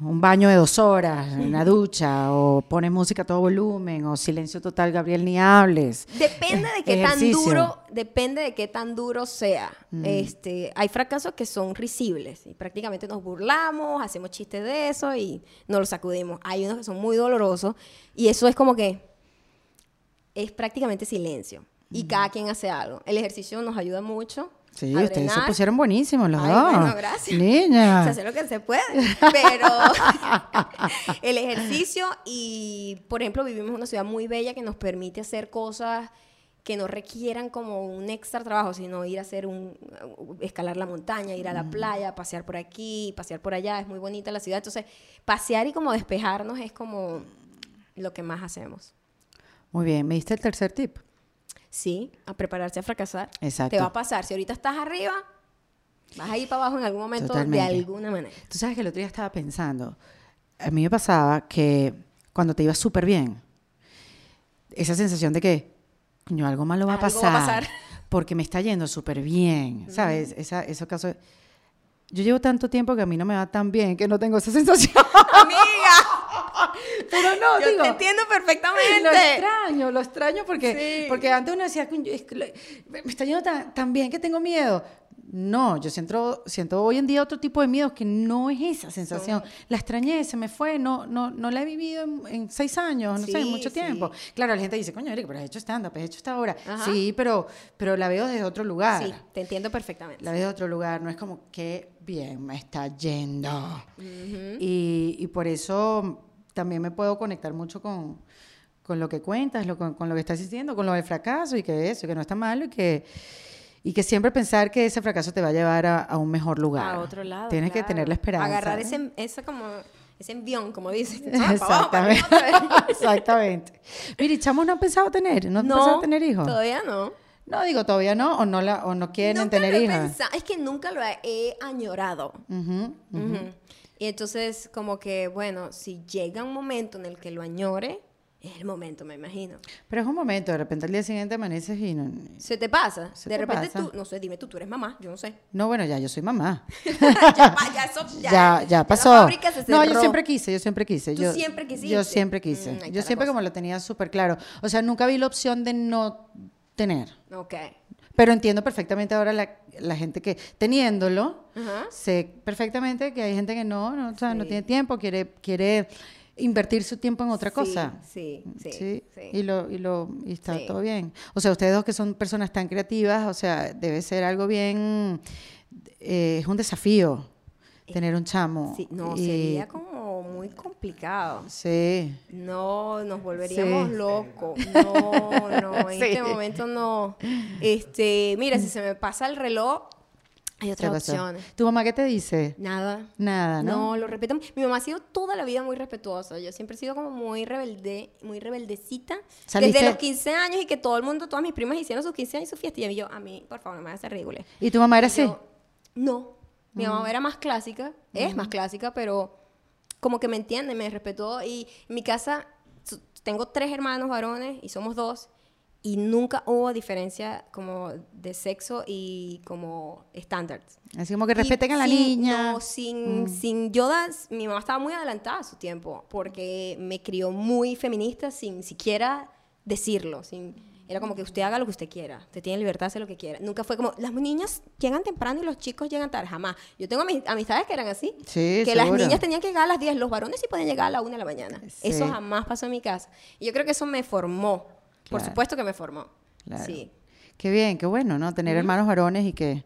un baño de dos horas en la ducha, o pones música a todo volumen, o silencio total, Gabriel, ni hables. Depende de qué tan duro, depende de qué tan duro sea. Mm. Este, hay fracasos que son risibles y prácticamente nos burlamos, hacemos chistes de eso y nos los sacudimos. Hay unos que son muy dolorosos y eso es como que es prácticamente silencio y cada quien hace algo. El ejercicio nos ayuda mucho Sí, ustedes se pusieron buenísimos los Ay, dos. Bueno, gracias. Niña. Se hace lo que se puede. Pero el ejercicio y, por ejemplo, vivimos en una ciudad muy bella que nos permite hacer cosas que no requieran como un extra trabajo, sino ir a hacer un, escalar la montaña, ir a la playa, pasear por aquí, pasear por allá, es muy bonita la ciudad. Entonces, pasear y como despejarnos es como lo que más hacemos. Muy bien, ¿me diste el tercer tip? Sí, a prepararse a fracasar. Exacto. Te va a pasar. Si ahorita estás arriba, vas a ir para abajo en algún momento de alguna manera. Tú sabes que el otro día estaba pensando, a mí me pasaba que cuando te iba súper bien, esa sensación de que, coño, algo malo va a pasar. Va a pasar. porque me está yendo súper bien, ¿sabes? Esa, esos casos... Yo llevo tanto tiempo que a mí no me va tan bien que no tengo esa sensación. Amiga. Pero no, Yo digo, te entiendo perfectamente. lo extraño, lo extraño porque, Sí. porque antes uno decía, "Coño, es que lo- me está yendo tan, tan bien que tengo miedo. No, yo siento, siento hoy en día otro tipo de miedos que no es esa sensación. La extrañé, se me fue, no, no, no la he vivido en, en seis años, no sé, en Sí, mucho sí. tiempo. Claro, la gente dice, coño, Erika, pero has hecho stand-up, has hecho esta obra. Ajá. Sí, pero, pero la veo desde otro lugar. Sí, te entiendo perfectamente. La veo de otro lugar, no es como que bien me está yendo. y, y por eso también me puedo conectar mucho con, con lo que cuentas, lo, con, con lo que estás diciendo, con lo del fracaso y que eso, que no está malo y que, y que siempre pensar que ese fracaso te va a llevar a, a un mejor lugar. A otro lado. Tienes que tener la esperanza. Agarrar ¿eh? ese, ese como, ese envión, como dices. Exactamente. Exactamente. Mira, ¿y chamos no han pensado tener? ¿No han pensado tener hijos? Todavía no. No, digo, todavía no, o no, la, o no quieren Nunca tener pensado, Es que nunca lo he, añorado. Ujú. Ujú. Y entonces, como que, bueno, si llega un momento en el que lo añore, es el momento, me imagino. Pero es un momento, de repente al día siguiente amaneces y no, ¿Se te pasa? Se de te repente pasa. tú, no sé, dime tú, tú eres mamá, yo no sé. No, bueno, ya yo soy mamá. ya, ya eso, ya, Ya, ya pasó. se No, yo siempre quise, yo siempre quise. ¿Tú yo, siempre quisiste? Yo siempre quise. Mm, yo siempre como lo tenía súper claro. O sea, nunca vi la opción de no tener. Ok. Pero entiendo perfectamente ahora la, la gente que, teniéndolo, Ajá. sé perfectamente que hay gente que no, no, o sea, no tiene tiempo, quiere, quiere invertir su tiempo en otra Sí, cosa. Sí, sí, Sí, sí. Y, lo, y, lo, y está todo bien. O sea, ustedes dos que son personas tan creativas, o sea, debe ser algo bien, eh, es un desafío tener un chamo. Sí, no, y- sería como muy complicado. Sí. No, nos volveríamos Sí. locos. No, no, en Sí. este momento no. Este, mira, si se me pasa el reloj, hay ¿Qué otras pasó? opciones. ¿Tu mamá qué te dice? Nada. Nada, ¿no? No, lo respeto. Mi mamá ha sido toda la vida muy respetuosa. Yo siempre he sido como muy rebelde, muy rebeldecita. ¿Saliste? Desde los 15 años y que todo el mundo, todas mis primas hicieron sus 15 años y su fiesta. Y yo, a mí, por favor, no me hagas ridícula. ¿Y tu mamá era Y así? yo, no. Mi Mm. mamá era más clásica, es más clásica, pero como que me entiende, me respetó. Y en mi casa tengo tres hermanos varones y somos dos. Y nunca hubo diferencia como de sexo y como estándares. Así como que Y respeten a la sin- niña. Mm. No, sin, sin yo mi mamá estaba muy adelantada a su tiempo, porque me crió muy feminista sin siquiera decirlo. Sin, era como que usted haga lo que usted quiera, usted tiene libertad de hacer lo que quiera. Nunca fue como, las niñas llegan temprano y los chicos llegan tarde, jamás. Yo tengo ami- amistades que eran así. Sí, que las niñas tenían que llegar a las 10, los varones sí podían llegar a la 1 de la mañana. Sí. Eso jamás pasó en mi casa. Y yo creo que eso me formó. Por supuesto que me formó. Claro. Sí. Qué bien, qué bueno, ¿no? Tener hermanos varones y que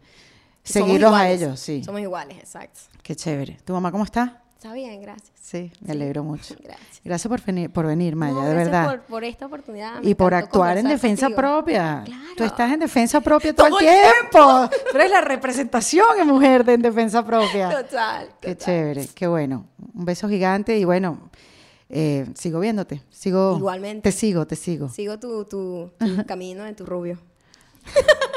seguirlos a ellos, sí. Somos iguales, exacto. Qué chévere. ¿Tu mamá cómo está? Está bien, gracias. Sí, me alegro mucho. Gracias. Gracias por venir, por venir Maya, No, de verdad. Por, por esta oportunidad. y por actuar en defensa contigo. propia. Claro. Tú estás en defensa propia todo, Todo el el tiempo. Tú eres la representación en mujer de en defensa propia. Total. Qué chévere, qué bueno. Un beso gigante y bueno, eh, sigo viéndote. Sigo, Igualmente. Te sigo, te sigo. Sigo tu, tu, tu camino de tu rubio.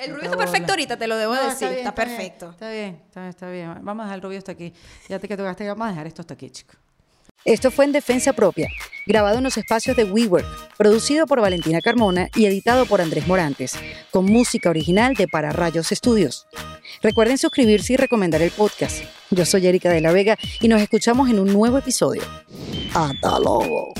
el rubio está perfecto ahorita, te lo debo No, decir. bien, Está, bien, perfecto. Está bien, está bien, está bien. Vamos a dejar el rubio hasta aquí. Ya te que tocaste, vamos a dejar esto hasta aquí, chicos. Esto fue en Defensa Propia, grabado en los espacios de WeWork, producido por Valentina Carmona y editado por Andrés Morantes, con música original de Para Rayos Studios. Recuerden suscribirse y recomendar el podcast. Yo soy Erika de la Vega y nos escuchamos en un nuevo episodio. ¡Hasta luego!